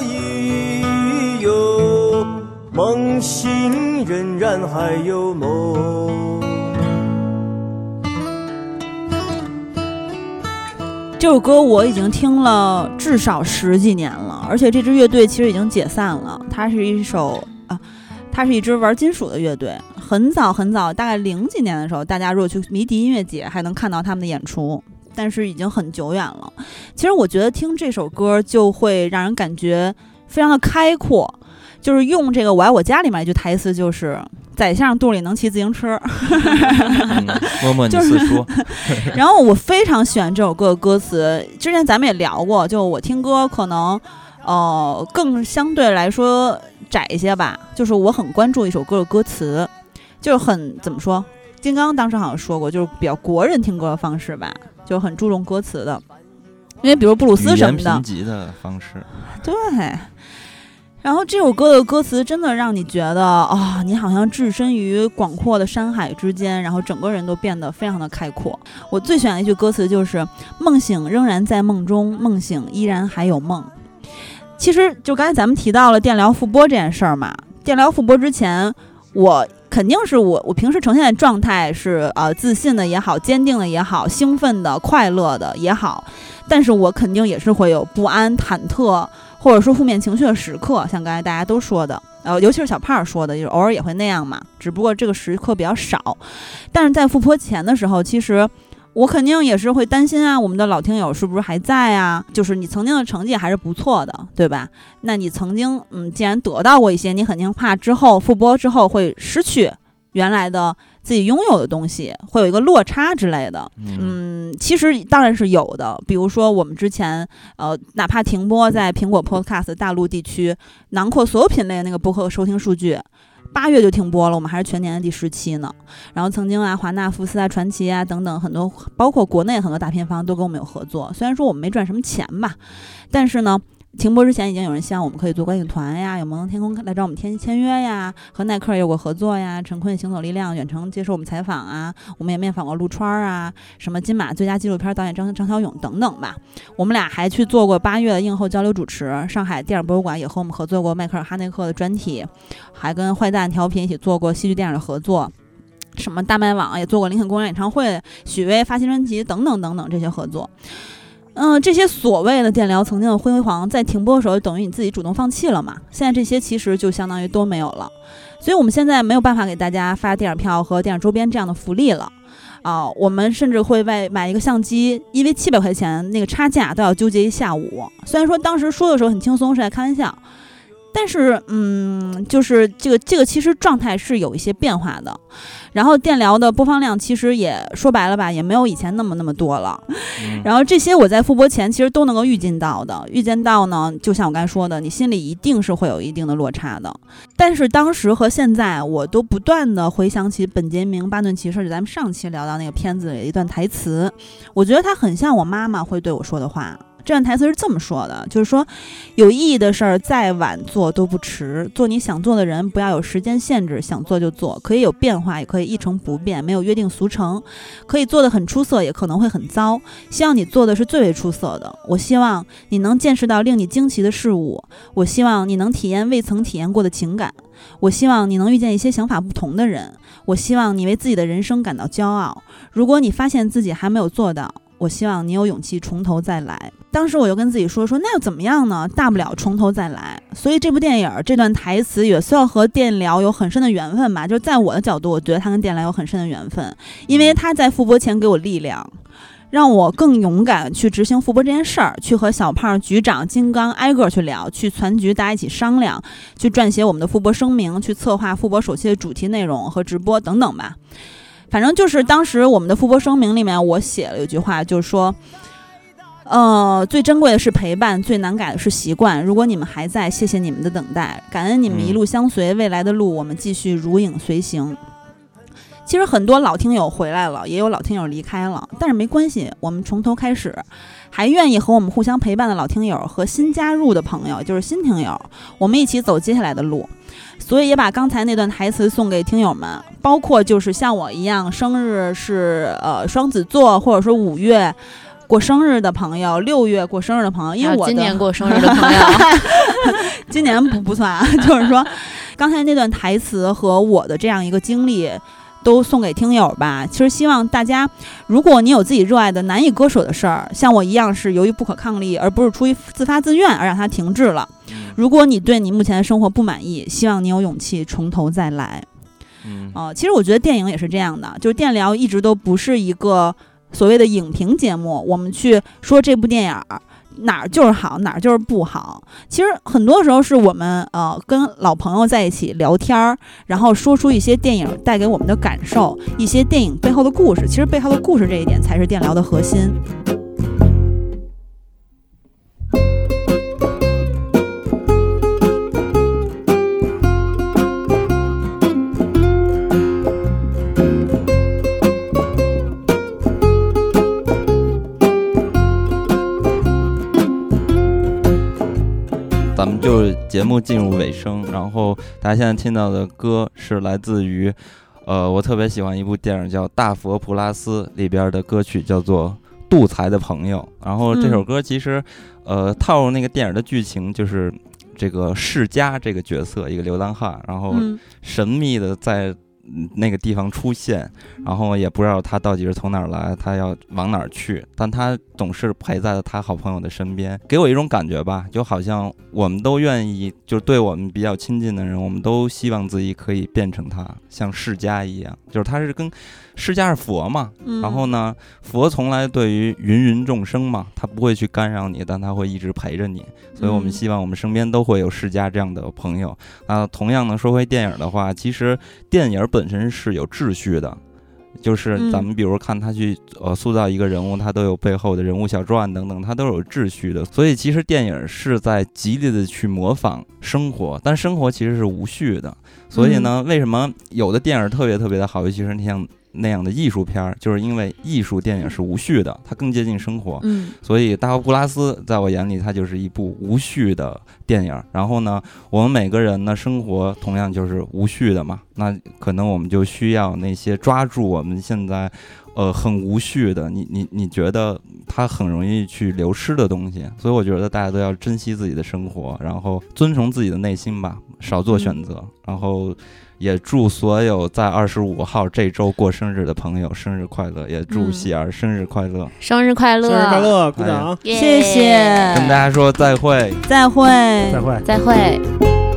咿哟，梦醒仍然还有梦。这首歌我已经听了至少十几年了，而且这支乐队其实已经解散了。它是一首啊，它是一支玩金属的乐队。很早很早，大概零几年的时候，大家如果去迷笛音乐节还能看到他们的演出，但是已经很久远了。其实我觉得听这首歌就会让人感觉非常的开阔，就是用这个“我爱我家”里面一句台词，就是“宰相肚里能骑自行车”。嗯摸摸你就是四叔，(laughs) 然后我非常喜欢这首歌的歌词，之前咱们也聊过，就我听歌可能，呃，更相对来说窄一些吧，就是我很关注一首歌的歌词，就是很怎么说，金刚当时好像说过，就是比较国人听歌的方式吧，就很注重歌词的，因为比如布鲁斯什么的贫，瘠的方式，对。然后这首歌的歌词真的让你觉得啊、你好像置身于广阔的山海之间，然后整个人都变得非常的开阔。我最喜欢的一句歌词就是“梦醒仍然在梦中，梦醒依然还有梦”。其实就刚才咱们提到了电疗复播这件事儿嘛，电疗复播之前，我肯定是我我平时呈现的状态是呃自信的也好，坚定的也好，兴奋的、快乐的也好，但是我肯定也是会有不安、忐忑。或者说负面情绪的时刻，像刚才大家都说的，呃，尤其是小胖说的，就是偶尔也会那样嘛，只不过这个时刻比较少。但是在富婆前的时候，其实我肯定也是会担心啊，我们的老听友是不是还在啊？就是你曾经的成绩还是不错的，对吧？那你曾经，嗯，既然得到过一些，你肯定怕之后复播之后会失去原来的自己拥有的东西，会有一个落差之类的。嗯，嗯，其实当然是有的。比如说，我们之前呃，哪怕停播在苹果 Podcast 大陆地区，囊括所有品类的那个播客收听数据，八月就停播了，我们还是全年的第十期呢。然后曾经啊，华纳、福斯啊、传奇啊等等很多，包括国内很多大片方都跟我们有合作。虽然说我们没赚什么钱吧，但是呢。停播之前已经有人希望我们可以做观影团呀，有梦天空来找我们签签约呀，和耐克有过合作呀，陈坤行走力量远程接受我们采访啊，我们也面访过陆川啊，什么金马最佳纪录片导演张张小勇等等吧。我们俩还去做过八月的映后交流主持，上海电影博物馆也和我们合作过迈克尔哈内克的专题，还跟坏蛋调频一起做过戏剧电影的合作。什么大麦网也做过林肯公园演唱会，许巍发新专辑等等等等这些合作。嗯，这些所谓的电疗曾经的辉煌，在停播的时候，等于你自己主动放弃了嘛？现在这些其实就相当于都没有了，所以我们现在没有办法给大家发电影票和电影周边这样的福利了。啊，我们甚至会为买一个相机，因为七百块钱那个差价都要纠结一下午。虽然说当时说的时候很轻松，是在开玩笑，但是嗯，就是这个这个其实状态是有一些变化的。然后电疗的播放量其实也说白了吧，也没有以前那么那么多了。然后这些我在复播前其实都能够预见到的，预见到呢，就像我刚才说的，你心里一定是会有一定的落差的。但是当时和现在，我都不断的回想起本杰明·巴顿骑士，就咱们上期聊到那个片子里的一段台词，我觉得他很像我妈妈会对我说的话。这段台词是这么说的，就是说，有意义的事儿再晚做都不迟。做你想做的人，不要有时间限制，想做就做，可以有变化，也可以一成不变，没有约定俗成。可以做得很出色，也可能会很糟。希望你做的是最为出色的。我希望你能见识到令你惊奇的事物。我希望你能体验未曾体验过的情感。我希望你能遇见一些想法不同的人。我希望你为自己的人生感到骄傲。如果你发现自己还没有做到，我希望你有勇气从头再来。当时我就跟自己说说，那又怎么样呢？大不了从头再来。所以这部电影这段台词也算和电疗有很深的缘分吧。就是在我的角度，我觉得它跟电疗有很深的缘分，因为他在复播前给我力量，让我更勇敢去执行复播这件事儿，去和小胖、局长、金刚挨个去聊，去全局大家一起商量，去撰写我们的复播声明，去策划复播首期的主题内容和直播等等吧。反正就是当时我们的复播声明里面，我写了一句话，就是说，呃，最珍贵的是陪伴，最难改的是习惯。如果你们还在，谢谢你们的等待，感恩你们一路相随，未来的路我们继续如影随形。其实很多老听友回来了，也有老听友离开了，但是没关系，我们从头开始。还愿意和我们互相陪伴的老听友和新加入的朋友，就是新听友，我们一起走接下来的路。所以也把刚才那段台词送给听友们，包括就是像我一样生日是呃双子座，或者说五月过生日的朋友，六月过生日的朋友，因为我今年过生日的朋友，(laughs) 今年不不算啊，(laughs) 就是说刚才那段台词和我的这样一个经历。都送给听友吧。其实希望大家，如果你有自己热爱的难以割舍的事儿，像我一样是由于不可抗力，而不是出于自发自愿而让它停滞了。如果你对你目前的生活不满意，希望你有勇气从头再来。嗯哦、其实我觉得电影也是这样的，就是电疗一直都不是一个所谓的影评节目，我们去说这部电影儿哪儿就是好，哪儿就是不好。其实很多时候是我们呃跟老朋友在一起聊天儿，然后说出一些电影带给我们的感受，一些电影背后的故事。其实背后的故事这一点才是电疗的核心。节目进入尾声，然后大家现在听到的歌是来自于，呃，我特别喜欢一部电影叫《大佛普拉斯》里边的歌曲，叫做《杜才的朋友》。然后这首歌其实，呃，套入那个电影的剧情就是这个世家这个角色，一个流浪汉，然后嗯神秘的在嗯那个地方出现，然后也不知道他到底是从哪儿来，他要往哪儿去，但他总是陪在了他好朋友的身边，给我一种感觉吧，就好像我们都愿意，就是对我们比较亲近的人，我们都希望自己可以变成他，像世家一样，就是他是跟释迦是佛嘛，嗯然后呢，佛从来对于芸芸众生嘛，他不会去干扰你，但他会一直陪着你。所以我们嗯希望我们身边都会有释迦这样的朋友。啊同样呢，说回电影的话，其实电影本身是有秩序的。就是嗯咱们比如看他去呃塑造一个人物，他都有背后的人物小传等等，他都是有秩序的。所以其实电影是在极力的去模仿生活，但生活其实是无序的。所以呢，为什么有的电影特别特别的好，尤其是像那样的艺术片儿，就是因为艺术电影是无序的，它更接近生活。嗯所以《大佛普拉斯》在我眼里，它就是一部无序的电影。然后呢，我们每个人呢，生活同样就是无序的嘛。那可能我们就需要那些抓住我们现在，呃，很无序的。你你你觉得它很容易去流失的东西，所以我觉得大家都要珍惜自己的生活，然后遵从自己的内心吧，少做选择，然后。也祝所有在二十五号这周过生日的朋友生日快乐，也祝嗯喜儿生日快乐，生日快乐，生日快乐，鼓掌，耶谢谢，跟大家说再会。再会，再会。再会。